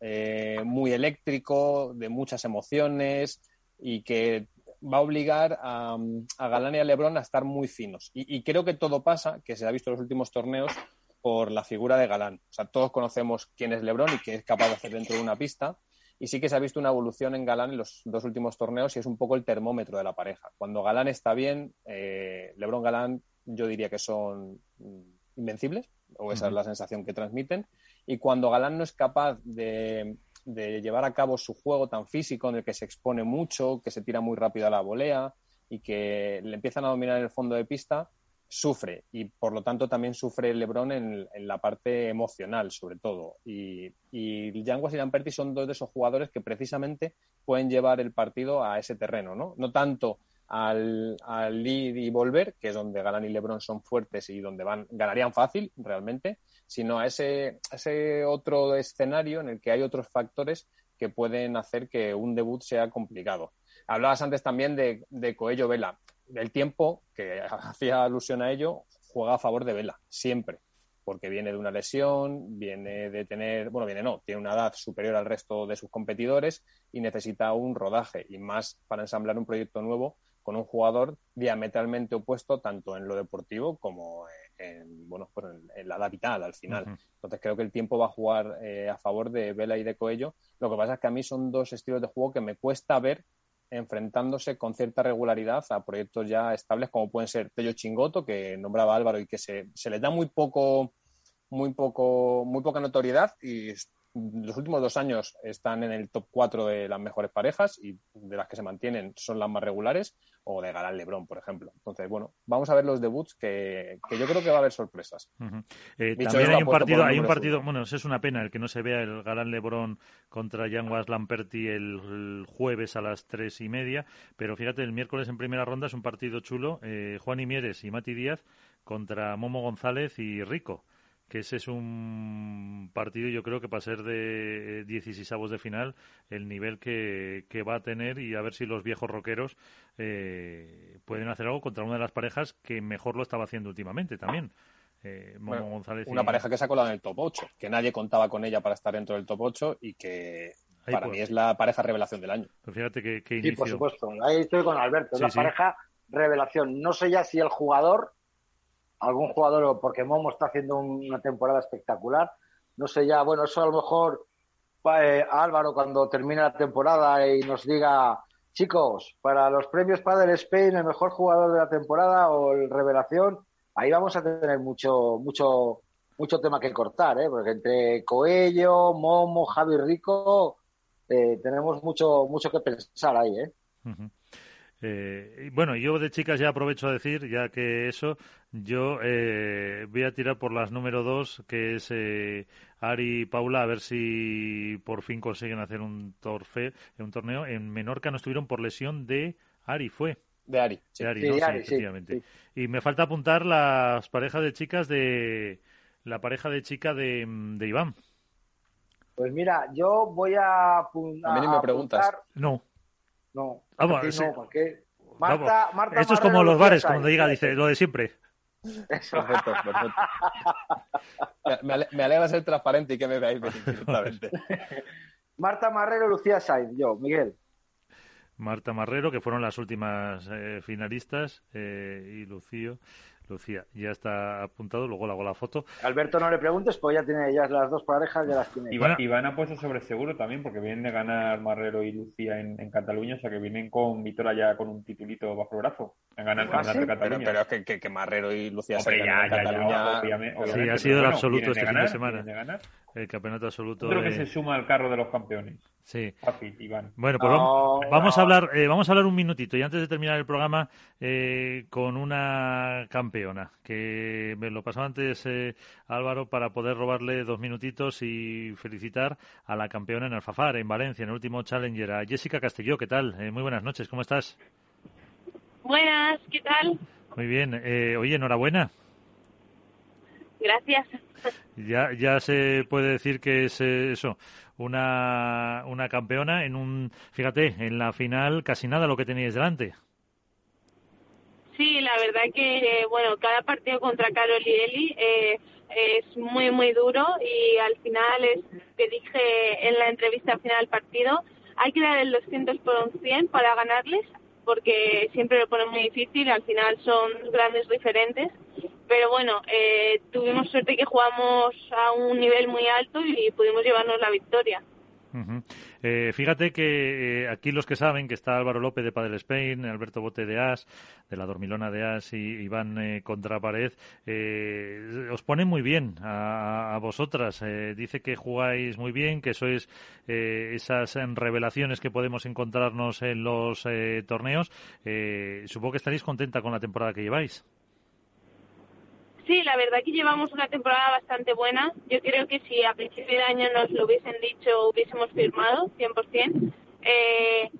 Speaker 6: muy eléctrico, de muchas emociones y que va a obligar a, Galán y a Lebron a estar muy finos. Y, creo que todo pasa, que se ha visto en los últimos torneos, por la figura de Galán. O sea, todos conocemos quién es Lebron y qué es capaz de hacer dentro de una pista. Y sí que se ha visto una evolución en Galán en los dos últimos torneos y es un poco el termómetro de la pareja. Cuando Galán está bien, eh, Lebron Galán yo diría que son invencibles, o esa es la sensación que transmiten. Y cuando Galán no es capaz de, de llevar a cabo su juego tan físico en el que se expone mucho, que se tira muy rápido a la volea y que le empiezan a dominar el fondo de pista, sufre y por lo tanto también sufre LeBron en, la parte emocional sobre todo y, y Yanguas y Lamperti son dos de esos jugadores que precisamente pueden llevar el partido a ese terreno, ¿no? No tanto al, al ir y volver, que es donde Galán y LeBron son fuertes y donde van, ganarían fácil realmente, sino a ese, ese otro escenario en el que hay otros factores que pueden hacer que un debut sea complicado. Hablabas antes también de, de Coello Vela. El tiempo, que hacía alusión a ello, juega a favor de Vela, siempre porque viene de una lesión, viene de tener, bueno, viene no, tiene una edad superior al resto de sus competidores y necesita un rodaje y más para ensamblar un proyecto nuevo con un jugador diametralmente opuesto tanto en lo deportivo como en, bueno, pues en, la edad vital al final. Entonces creo que el tiempo va a jugar eh, a favor de Vela y de Coello. Lo que pasa es que a mí son dos estilos de juego que me cuesta ver enfrentándose con cierta regularidad a proyectos ya estables como pueden ser Tello Chingoto, que nombraba Álvaro y que se, se les da muy poco, muy poco, muy poca notoriedad y los últimos dos años están en el top 4 de las mejores parejas y de las que se mantienen son las más regulares, o de Galán Lebrón, por ejemplo. Entonces, bueno, vamos a ver los debuts que, yo creo que va a haber sorpresas.
Speaker 2: Eh, también hay un partido, hay un partido, bueno, es una pena el que no se vea el Galán Lebrón contra Jan Lamperti el, jueves a las tres y media, pero fíjate, el miércoles en primera ronda es un partido chulo, eh, Juan Imieres y Mati Díaz contra Momo González y Rico que ese es un partido, yo creo que para ser de 16 avos de final, el nivel que, va a tener y a ver si los viejos roqueros eh, pueden hacer algo contra una de las parejas que mejor lo estaba haciendo últimamente también. Eh, González
Speaker 6: una pareja que se ha colado en el top 8, que nadie contaba con ella para estar dentro del top 8 y que para mí es la pareja revelación del año.
Speaker 2: Pues fíjate que,
Speaker 4: Sí, por supuesto. Ahí estoy con Alberto. Es la pareja revelación. No sé ya si el jugador algún jugador, porque Momo está haciendo una temporada espectacular. No sé ya, bueno, eso a lo mejor eh, Álvaro cuando termine la temporada y nos diga, chicos, para los premios Padel Spain, el mejor jugador de la temporada o el revelación, ahí vamos a tener mucho, mucho, mucho tema que cortar, ¿eh? porque entre Coello, Momo, Javi Rico, eh, tenemos mucho, mucho que pensar ahí, ¿eh?
Speaker 2: Eh, bueno, yo de chicas ya aprovecho a decir, ya que eso, yo eh, voy a tirar por las número dos, que es eh, Ari y Paula, a ver si por fin consiguen hacer un, torfe, un torneo. En Menorca no estuvieron por lesión de Ari, ¿fue?
Speaker 6: De Ari.
Speaker 2: Sí. Ari, efectivamente. Y me falta apuntar las parejas de chicas de... La pareja de chica de, de Iván.
Speaker 4: Pues mira, yo voy a, a,
Speaker 6: a mí me preguntas.
Speaker 2: No.
Speaker 4: No, Vamos, no, porque
Speaker 2: Marta, Marta Esto es como los bares, como diga, dice, lo de siempre.
Speaker 6: Perfecto, perfecto. Me, alegra ser transparente y que me veáis perfectamente.
Speaker 4: Marta Marrero, Lucía Sainz, yo, Miguel.
Speaker 2: Marta Marrero, que fueron las últimas eh, finalistas, eh, y Lucío. Lucía, ya está apuntado, luego le hago la foto.
Speaker 4: Alberto, no le preguntes, pues ya tiene ya las dos parejas, ya las tiene.
Speaker 3: Iván, ha puesto sobre seguro también, porque vienen de ganar Marrero y Lucía en, Cataluña, o sea que vienen con Víctora ya con un titulito bajo el brazo. En ganar el
Speaker 6: ¿Ah, de Cataluña. Pero, es que, que, Marrero y Lucía se ya, en Cataluña.
Speaker 2: sí, ha sido el absoluto este fin de semana. el campeonato absoluto.
Speaker 3: creo que se suma al carro de los campeones.
Speaker 2: Sí. Bueno, pues vamos, a hablar, eh, vamos a hablar un minutito y antes de terminar el programa eh, con una campeona que me lo pasó antes eh, Álvaro para poder robarle dos minutitos y felicitar a la campeona en Alfafar en Valencia en el último Challenger a Jessica Castelló. ¿Qué tal? muy buenas noches. ¿Cómo estás?
Speaker 10: Buenas. ¿Qué tal?
Speaker 2: Muy bien. oye, enhorabuena.
Speaker 10: Gracias.
Speaker 2: Ya, ya se puede decir que es eso, una, una campeona en un, fíjate, en la final casi nada lo que teníais delante.
Speaker 10: Sí, la verdad que, bueno, cada partido contra Carol y eh, es muy, muy duro y al final es que dije en la entrevista final del partido, hay que dar el 200 por un 100 para ganarles porque siempre lo ponen muy difícil, al final son grandes diferentes pero bueno, eh, tuvimos suerte que jugamos a un nivel muy alto y pudimos llevarnos la victoria.
Speaker 2: Eh, fíjate que eh, aquí los que saben que está Álvaro López de Padel Spain, Alberto Bote de As, de la Dormilona de As y Iván eh, Contrapared, os ponen muy bien a, a vosotras. dice que jugáis muy bien, que sois esas revelaciones que podemos encontrarnos en los torneos. supongo que estaréis contenta con la temporada que lleváis.
Speaker 10: Sí, la verdad que llevamos una temporada bastante buena. Yo creo que si a principio de año nos lo hubiesen dicho, hubiésemos firmado 100%. Eh,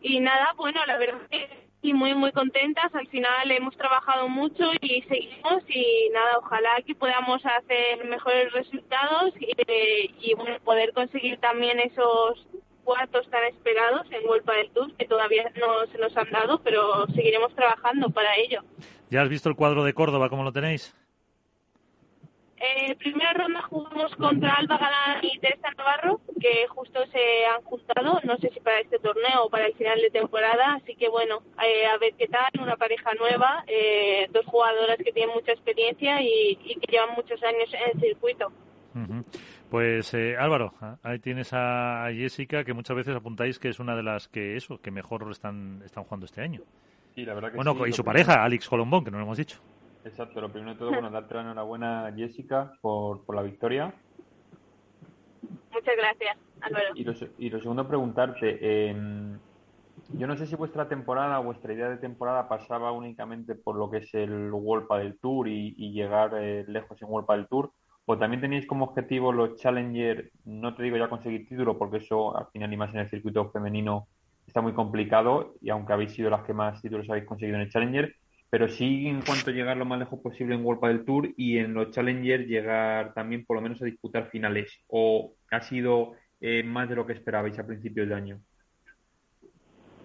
Speaker 10: y nada, bueno, la verdad que muy, muy contentas. Al final hemos trabajado mucho y seguimos y nada, ojalá que podamos hacer mejores resultados y, y bueno, poder conseguir también esos cuartos tan esperados en Vuelta del Tour que todavía no se nos han dado, pero seguiremos trabajando para ello.
Speaker 2: ¿Ya has visto el cuadro de Córdoba? ¿Cómo lo tenéis?
Speaker 10: Eh, primera ronda jugamos contra Alba Galán y Teresa Navarro, que justo se han juntado, no sé si para este torneo o para el final de temporada, así que bueno, eh, a ver qué tal, una pareja nueva, eh, dos jugadoras que tienen mucha experiencia y, que llevan muchos años en el circuito.
Speaker 2: Pues eh, Álvaro, ahí tienes a Jessica, que muchas veces apuntáis que es una de las que eso, que mejor están, están jugando este año.
Speaker 3: Sí, la verdad que
Speaker 2: bueno, y su pareja, Alex Colombón, que no lo hemos dicho.
Speaker 3: Exacto, lo primero de todo, bueno, darte la enhorabuena a Jessica por, por la victoria.
Speaker 10: Muchas gracias, Álvaro.
Speaker 3: Y lo, y lo segundo, preguntarte, eh, yo no sé si vuestra temporada, vuestra idea de temporada pasaba únicamente por lo que es el World del Tour y, llegar eh, lejos en World del Tour, o también tenéis como objetivo los Challenger, no te digo ya conseguir título, porque eso al final y más en el circuito femenino está muy complicado, y aunque habéis sido las que más títulos habéis conseguido en el Challenger, pero sí en cuanto a llegar lo más lejos posible en World del Tour y en los Challenger llegar también por lo menos a disputar finales o ha sido eh, más de lo que esperabais a principios de año.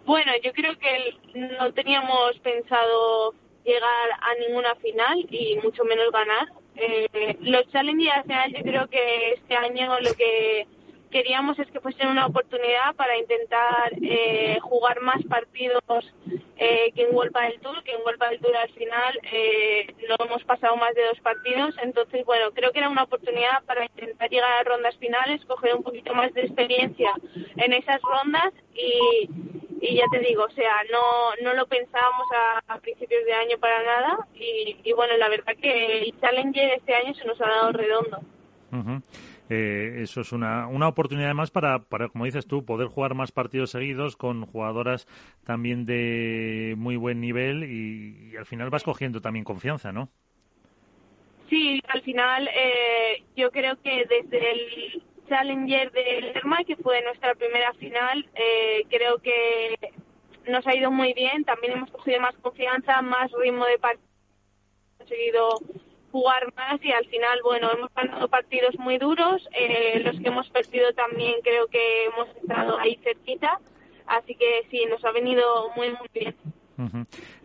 Speaker 10: Bueno, yo creo que no teníamos pensado llegar a ninguna final y mucho menos ganar. Eh, los Challenger al final yo creo que este año lo que queríamos es que fuese una oportunidad para intentar eh, jugar más partidos eh, que en World del Tour, que en World del Tour al final eh, no hemos pasado más de dos partidos, entonces bueno, creo que era una oportunidad para intentar llegar a rondas finales, coger un poquito más de experiencia en esas rondas y, y ya te digo, o sea, no, no lo pensábamos a, principios de año para nada y, y, bueno, la verdad que el Challenger este año se nos ha dado redondo.
Speaker 2: Eh, eso es una, una oportunidad más para, para, como dices tú, poder jugar más partidos seguidos con jugadoras también de muy buen nivel y, al final vas cogiendo también confianza, ¿no?
Speaker 10: Sí, al final eh, yo creo que desde el Challenger de Lerma, que fue nuestra primera final, eh, creo que nos ha ido muy bien. También hemos cogido más confianza, más ritmo de partido, conseguido jugar más y al final, bueno, hemos ganado partidos muy duros, eh, los que hemos perdido también creo que hemos estado ahí cerquita, así que sí, nos ha venido muy, muy bien.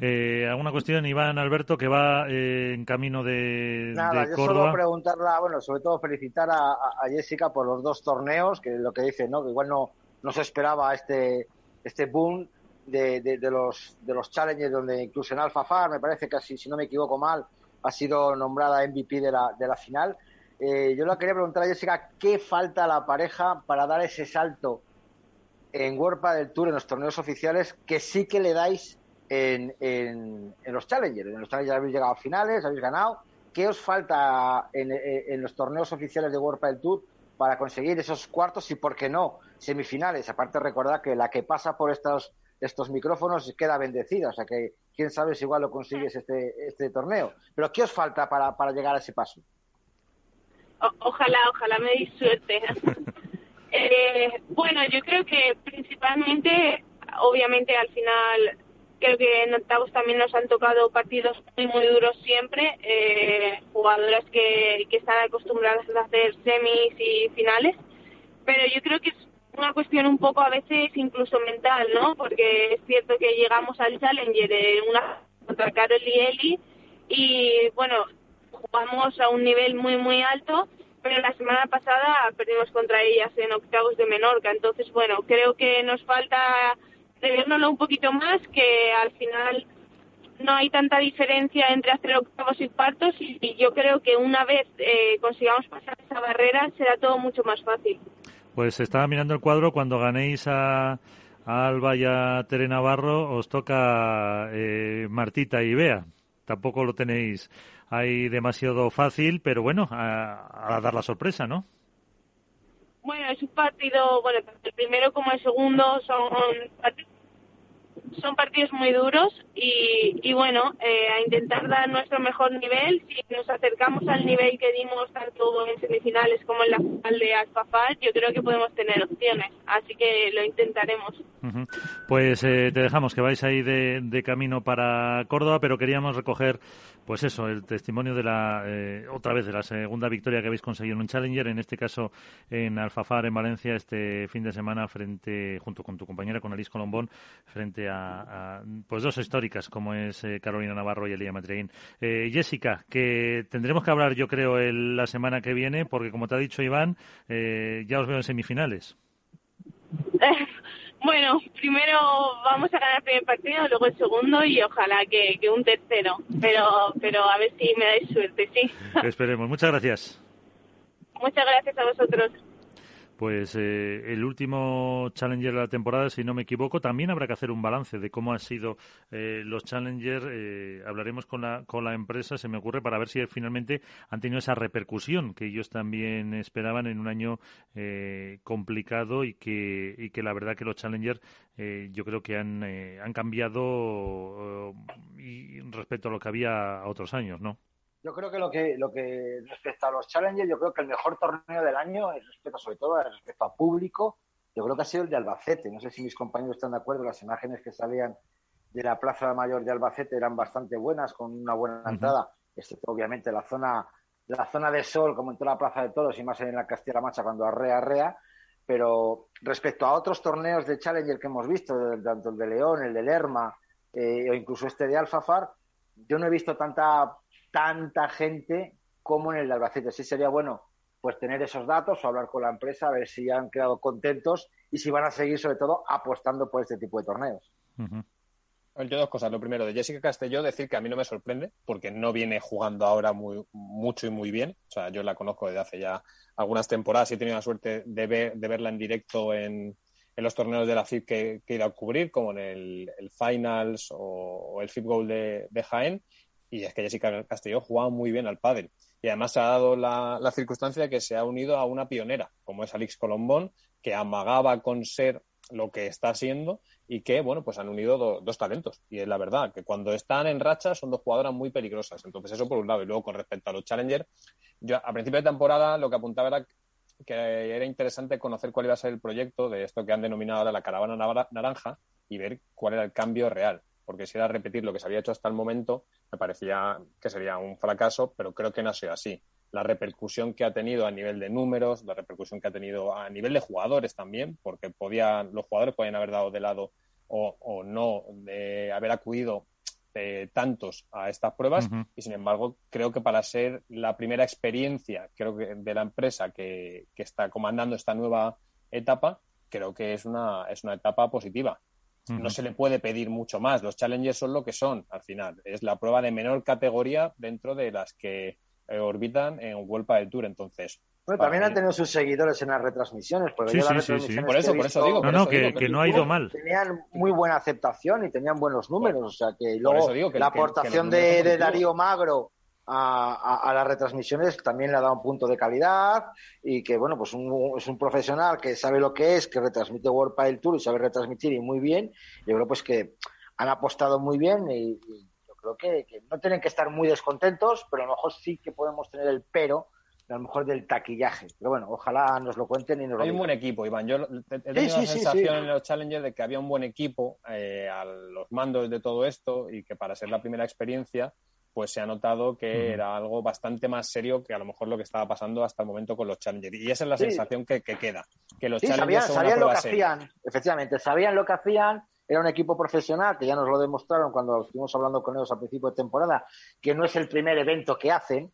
Speaker 2: Eh, ¿Alguna cuestión, Iván Alberto, que va eh, en camino de,
Speaker 4: Nada,
Speaker 2: yo
Speaker 4: solo preguntarla, bueno, sobre todo felicitar a, a, Jessica por los dos torneos, que lo que dice, ¿no? Que igual no, no se esperaba este, este boom de, de, los, de los challenges, donde incluso en Alfa Far, me parece que si no me equivoco mal, ha sido nombrada MVP de la, de la final. Eh, yo le quería preguntar a Jessica, ¿qué falta a la pareja para dar ese salto en World del Tour, en los torneos oficiales, que sí que le dais en, en, los Challengers? En los Challengers habéis llegado a finales, habéis ganado. ¿Qué os falta en, en los torneos oficiales de World del Tour para conseguir esos cuartos y, por qué no, semifinales? Aparte, recordad que la que pasa por estos, estos micrófonos queda bendecida, o sea que quién sabe si igual lo consigues este, este torneo. Pero ¿qué os falta para, para llegar a ese paso?
Speaker 10: ojalá, ojalá me deis suerte. eh, bueno, yo creo que principalmente, obviamente al final, creo que en octavos también nos han tocado partidos muy, muy duros siempre, eh, jugadoras que, que están acostumbradas a hacer semis y finales, pero yo creo que es una cuestión un poco a veces incluso mental, ¿no? Porque es cierto que llegamos al Challenger de una contra Carol y Eli y bueno, jugamos a un nivel muy muy alto, pero la semana pasada perdimos contra ellas en octavos de Menorca, entonces bueno, creo que nos falta revernoslo un poquito más, que al final no hay tanta diferencia entre hacer octavos y cuartos y, yo creo que una vez eh, consigamos pasar esa barrera será todo mucho más fácil.
Speaker 2: Pues estaba mirando el cuadro, cuando ganéis a, Alba y a Tere Navarro, os toca eh, Martita y Bea. Tampoco lo tenéis ahí demasiado fácil, pero bueno, a, dar la sorpresa, ¿no?
Speaker 10: Bueno, es un partido, bueno, el primero como el segundo son partidos son partidos muy duros y, y bueno, eh, a intentar dar nuestro mejor nivel. Si nos acercamos al nivel que dimos tanto en semifinales como en la final de Alfafar, yo creo que podemos tener opciones. Así que lo intentaremos.
Speaker 2: Pues eh, te dejamos que vais ahí de, de, camino para Córdoba, pero queríamos recoger, pues eso, el testimonio de la, eh, otra vez, de la segunda victoria que habéis conseguido en un Challenger, en este caso en Alfafar, en Valencia, este fin de semana, frente, junto con tu compañera, con Alice Colombón, frente a a, pues dos históricas como es eh, Carolina Navarro y Elia Matreín. Eh, Jessica, que tendremos que hablar yo creo la semana que viene porque como te ha dicho Iván, eh, ya os veo en semifinales.
Speaker 10: Bueno, primero vamos a ganar el primer partido, luego el segundo y ojalá que, que un tercero. Pero, pero a ver si me dais suerte, sí.
Speaker 2: Esperemos. Muchas gracias.
Speaker 10: Muchas gracias a vosotros
Speaker 2: pues eh, el último Challenger de la temporada, si no me equivoco, también habrá que hacer un balance de cómo han sido eh, los Challenger. Eh, hablaremos con la, con la empresa, se me ocurre, para ver si finalmente han tenido esa repercusión que ellos también esperaban en un año complicado y que, y que la verdad que los Challenger yo creo que han, han cambiado y respecto a lo que había a otros años, ¿no?
Speaker 4: Yo creo que lo que lo que respecto a los Challengers, yo creo que el mejor torneo del año, respecto sobre todo respecto a público, yo creo que ha sido el de Albacete. No sé si mis compañeros están de acuerdo, las imágenes que salían de la Plaza Mayor de Albacete eran bastante buenas, con una buena entrada. obviamente la zona la zona de sol, como en toda la Plaza de Todos y más en la Castilla-La Mancha cuando arrea, arrea. Pero respecto a otros torneos de Challenger que hemos visto, tanto el de León, el de Lerma eh, o incluso este de Alfafar, yo no he visto tanta tanta gente como en el de Albacete. Sí sería bueno pues tener esos datos o hablar con la empresa, a ver si han quedado contentos y si van a seguir sobre todo apostando por este tipo de torneos.
Speaker 6: Yo dos cosas. Lo primero, de Jessica Castelló, decir que a mí no me sorprende, porque no viene jugando ahora muy, mucho y muy bien. O sea, yo la conozco desde hace ya algunas temporadas y he tenido la suerte de, de verla en directo en, en, los torneos de la FIP que, he ido a cubrir, como en el, Finals o, el FIP Gold de, de Jaén y es que Jessica Castelló jugaba muy bien al pádel. Y además se ha dado la, circunstancia de que se ha unido a una pionera, como es Alix Colombón, que amagaba con ser lo que está siendo y que, bueno, pues han unido dos talentos. Y es la verdad, que cuando están en racha son dos jugadoras muy peligrosas. Entonces, eso por un lado. Y luego, con respecto a los Challenger, yo a principio de temporada lo que apuntaba era que era interesante conocer cuál iba a ser el proyecto de esto que han denominado ahora la caravana naranja y ver cuál era el cambio real porque si era repetir lo que se había hecho hasta el momento, me parecía que sería un fracaso, pero creo que no ha sido así. La repercusión que ha tenido a nivel de números, la repercusión que ha tenido a nivel de jugadores también, porque podían, los jugadores podían haber dado de lado o, no de haber acudido eh, tantos a estas pruebas y sin embargo creo que para ser la primera experiencia creo que de la empresa que, que está comandando esta nueva etapa creo que es una, es una etapa positiva no se le puede pedir mucho más. Los challenges son lo que son, al final. Es la prueba de menor categoría dentro de las que eh, orbitan en World del Tour. Entonces,
Speaker 4: bueno, también han tenido sus seguidores en las retransmisiones. Porque
Speaker 2: sí, sí, sí, Por eso, por eso digo. No, no, que, no ha ido mal.
Speaker 4: Tenían muy buena aceptación y tenían buenos números. o sea, que luego la aportación de Darío Magro a, las retransmisiones también le ha dado un punto de calidad y que, bueno, pues es un profesional que sabe lo que es, que retransmite World Pile Tour y sabe retransmitir y muy bien. Yo creo pues que han apostado muy bien y, yo creo que, no tienen que estar muy descontentos, pero a lo mejor sí que podemos tener el pero a lo mejor del taquillaje. Pero bueno, ojalá nos lo cuenten y nos lo
Speaker 6: Hay un buen equipo, Iván. Yo he tenido la sensación en los Challengers de que había un buen equipo eh, a los mandos de todo esto y que para ser la primera experiencia pues se ha notado que era algo bastante más serio que a lo mejor lo que estaba pasando hasta el momento con los Challengers. Y esa es la sensación que, queda, que los Challengers
Speaker 4: sabían, lo que hacían, efectivamente, sabían lo que hacían, era un equipo profesional, que ya nos lo demostraron cuando estuvimos hablando con ellos a principio de temporada, que no es el primer evento que hacen,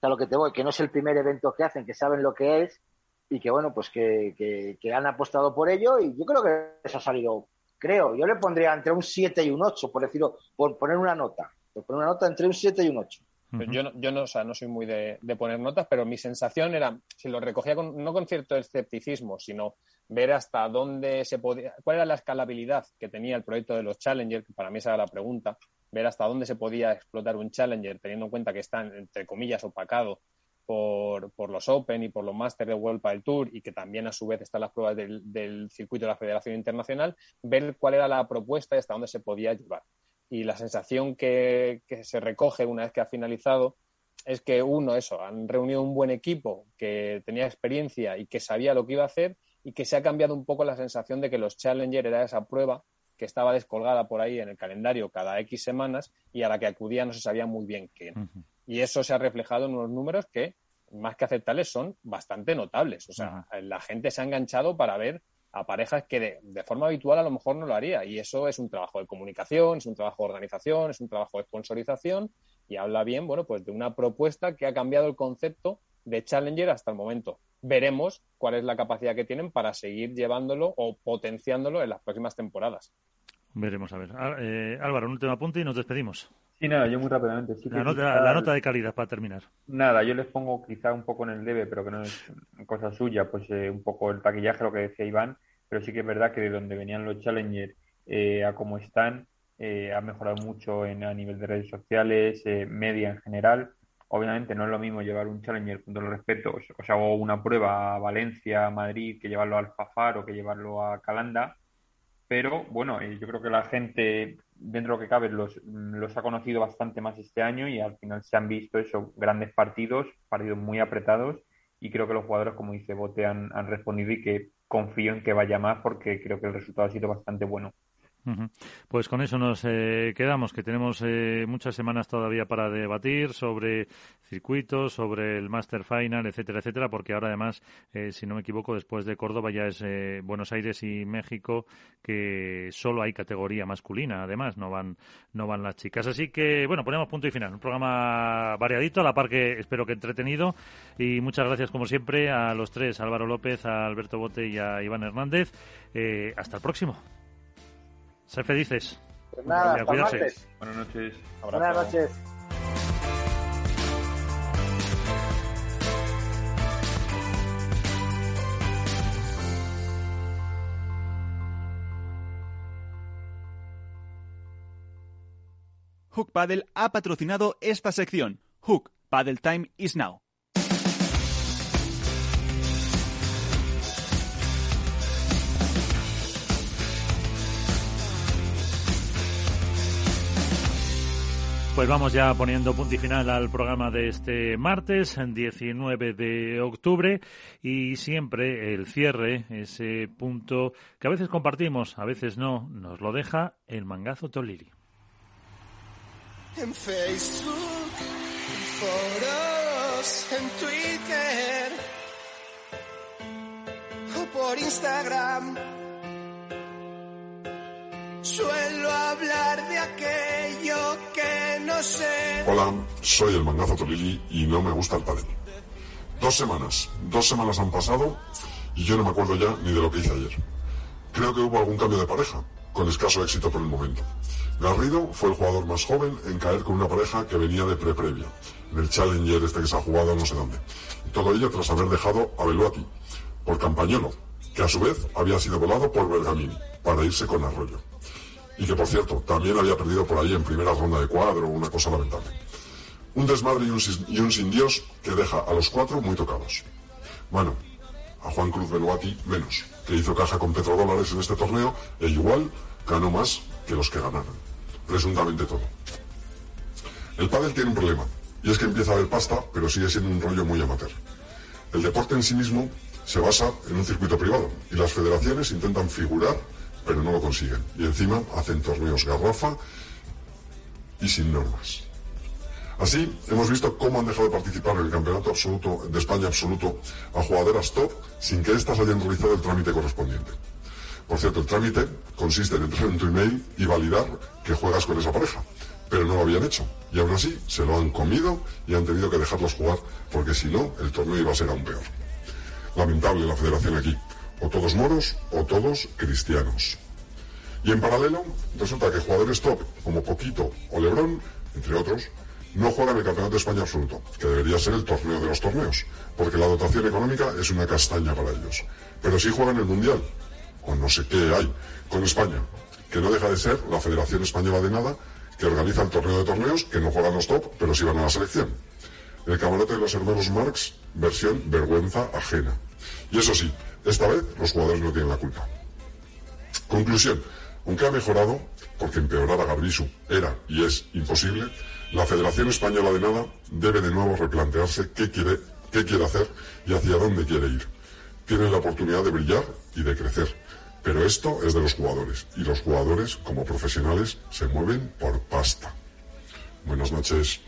Speaker 4: a lo que te voy, que no es el primer evento que hacen, que saben lo que es, y que bueno, pues que, que han apostado por ello, y yo creo que eso ha salido, creo, yo le pondría entre un 7 y un 8, por decirlo, por poner una nota poner una nota entre un 7 y un 8.
Speaker 6: Yo, no, yo no, o sea, no soy muy de, poner notas, pero mi sensación era, si lo recogía con, no con cierto escepticismo, sino ver hasta dónde se podía, cuál era la escalabilidad que tenía el proyecto de los Challenger, que para mí esa era la pregunta, ver hasta dónde se podía explotar un Challenger, teniendo en cuenta que están, entre comillas, opacado por, por los Open y por los Masters de World Pile Tour y que también a su vez están las pruebas del, del circuito de la Federación Internacional, ver cuál era la propuesta y hasta dónde se podía llevar y la sensación que, se recoge una vez que ha finalizado es que uno, eso, han reunido un buen equipo que tenía experiencia y que sabía lo que iba a hacer y que se ha cambiado un poco la sensación de que los Challenger era esa prueba que estaba descolgada por ahí en el calendario cada X semanas y a la que acudía no se sabía muy bien qué. Y eso se ha reflejado en unos números que, más que aceptables, son bastante notables. O sea, la gente se ha enganchado para ver a parejas que de, forma habitual a lo mejor no lo haría. Y eso es un trabajo de comunicación, es un trabajo de organización, es un trabajo de sponsorización y habla bien, bueno, pues de una propuesta que ha cambiado el concepto de Challenger hasta el momento. Veremos cuál es la capacidad que tienen para seguir llevándolo o potenciándolo en las próximas temporadas.
Speaker 2: Veremos, a ver. Ah, eh, Álvaro, un último apunte y nos despedimos.
Speaker 3: Sí, nada, yo muy rápidamente.
Speaker 2: la, nota, de calidad para terminar.
Speaker 3: Nada, yo les pongo quizá un poco en el debe, pero que no es cosa suya, pues eh, un poco el taquillaje, lo que decía Iván, pero sí que es verdad que de donde venían los Challenger eh, a cómo están, eh, ha mejorado mucho en, a nivel de redes sociales, media en general. Obviamente no es lo mismo llevar un Challenger, con todo el respeto, o sea, o una prueba a Valencia, a Madrid, que llevarlo al Fafar o que llevarlo a Calanda, pero bueno, yo creo que la gente dentro de lo que cabe, los, los ha conocido bastante más este año y al final se han visto eso, grandes partidos, partidos muy apretados y creo que los jugadores, como dice Bote, han, han respondido y que confío en que vaya más porque creo que el resultado ha sido bastante bueno.
Speaker 2: Pues con eso nos eh, quedamos, que tenemos eh, muchas semanas todavía para debatir sobre circuitos, sobre el Master Final, etcétera, etcétera, porque ahora además, eh, si no me equivoco, después de Córdoba ya es Buenos Aires y México, que solo hay categoría masculina, además, no van, no van las chicas. Así que, bueno, ponemos punto y final. Un programa variadito, a la par que espero que entretenido. Y muchas gracias, como siempre, a los tres, Álvaro López, a Alberto Bote y a Iván Hernández. hasta el próximo. Ser felices.
Speaker 4: Pues nada, hasta
Speaker 3: martes. Buenas noches.
Speaker 4: Buenas noches.
Speaker 5: Hook Paddle ha patrocinado esta sección. Hook Paddle Time is now.
Speaker 2: Pues vamos ya poniendo punto y final al programa de este martes, 19 de octubre, y siempre el cierre, ese punto que a veces compartimos, a veces no, nos lo deja el mangazo Toliri.
Speaker 11: En Facebook, en en Twitter, o por Instagram Suelo hablar de aquello que sé.
Speaker 12: Hola, soy el mangazo Tolili y no me gusta el padre. Dos semanas, dos semanas han pasado y yo no me acuerdo ya ni de lo que hice ayer. Creo que hubo algún cambio de pareja, con escaso éxito por el momento. Garrido fue el jugador más joven en caer con una pareja que venía de pre-previa, en el Challenger este que se ha jugado no sé dónde. Y todo ello tras haber dejado a Beluati, por Campañolo, que a su vez había sido volado por Bergamini, para irse con Arroyo y que por cierto también había perdido por ahí en primera ronda de cuadro, una cosa lamentable. Un desmadre y un, y sin Dios que deja a los cuatro muy tocados. Bueno, a Juan Cruz Beluati menos, que hizo caja con petrodólares en este torneo e igual ganó más que los que ganaron. Presuntamente todo. El pádel tiene un problema, y es que empieza a haber pasta, pero sigue siendo un rollo muy amateur. El deporte en sí mismo se basa en un circuito privado, y las federaciones intentan figurar pero no lo consiguen. Y encima hacen torneos garrafa y sin normas. Así, hemos visto cómo han dejado de participar en el campeonato absoluto de España absoluto a jugadoras top sin que éstas hayan realizado el trámite correspondiente. Por cierto, el trámite consiste en entrar en tu email y validar que juegas con esa pareja, pero no lo habían hecho. Y aún así, se lo han comido y han tenido que dejarlos jugar, porque si no, el torneo iba a ser aún peor. Lamentable la federación aquí o todos moros o todos cristianos. Y en paralelo, resulta que jugadores top como Poquito o Lebrón, entre otros, no juegan el Campeonato de España absoluto, que debería ser el torneo de los torneos, porque la dotación económica es una castaña para ellos. Pero sí juegan el Mundial, o no sé qué hay, con España, que no deja de ser la Federación Española de Nada, que organiza el torneo de torneos, que no juegan los top, pero sí van a la selección. El camarote de los hermanos Marx, versión vergüenza ajena. Y eso sí, esta vez los jugadores no tienen la culpa. Conclusión. Aunque ha mejorado, porque empeorar a Garbisu era y es imposible, la Federación Española de Nada debe de nuevo replantearse qué quiere, qué quiere hacer y hacia dónde quiere ir. Tienen la oportunidad de brillar y de crecer. Pero esto es de los jugadores y los jugadores, como profesionales, se mueven por pasta. Buenas noches.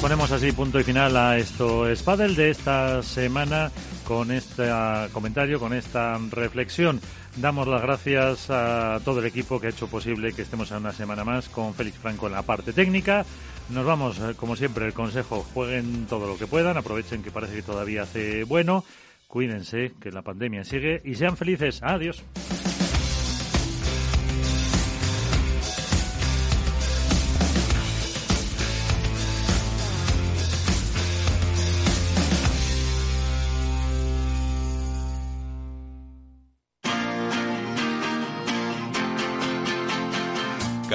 Speaker 2: Ponemos así punto y final a esto es de esta semana con este comentario, con esta reflexión. Damos las gracias a todo el equipo que ha hecho posible que estemos una semana más con Félix Franco en la parte técnica. Nos vamos, eh, como siempre, el consejo, jueguen todo lo que puedan, aprovechen que parece que todavía hace bueno, cuídense, que la pandemia sigue y sean felices. Adiós.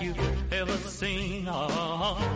Speaker 13: You've ever seen. Oh.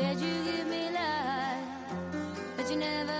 Speaker 14: Said you give me life, but you never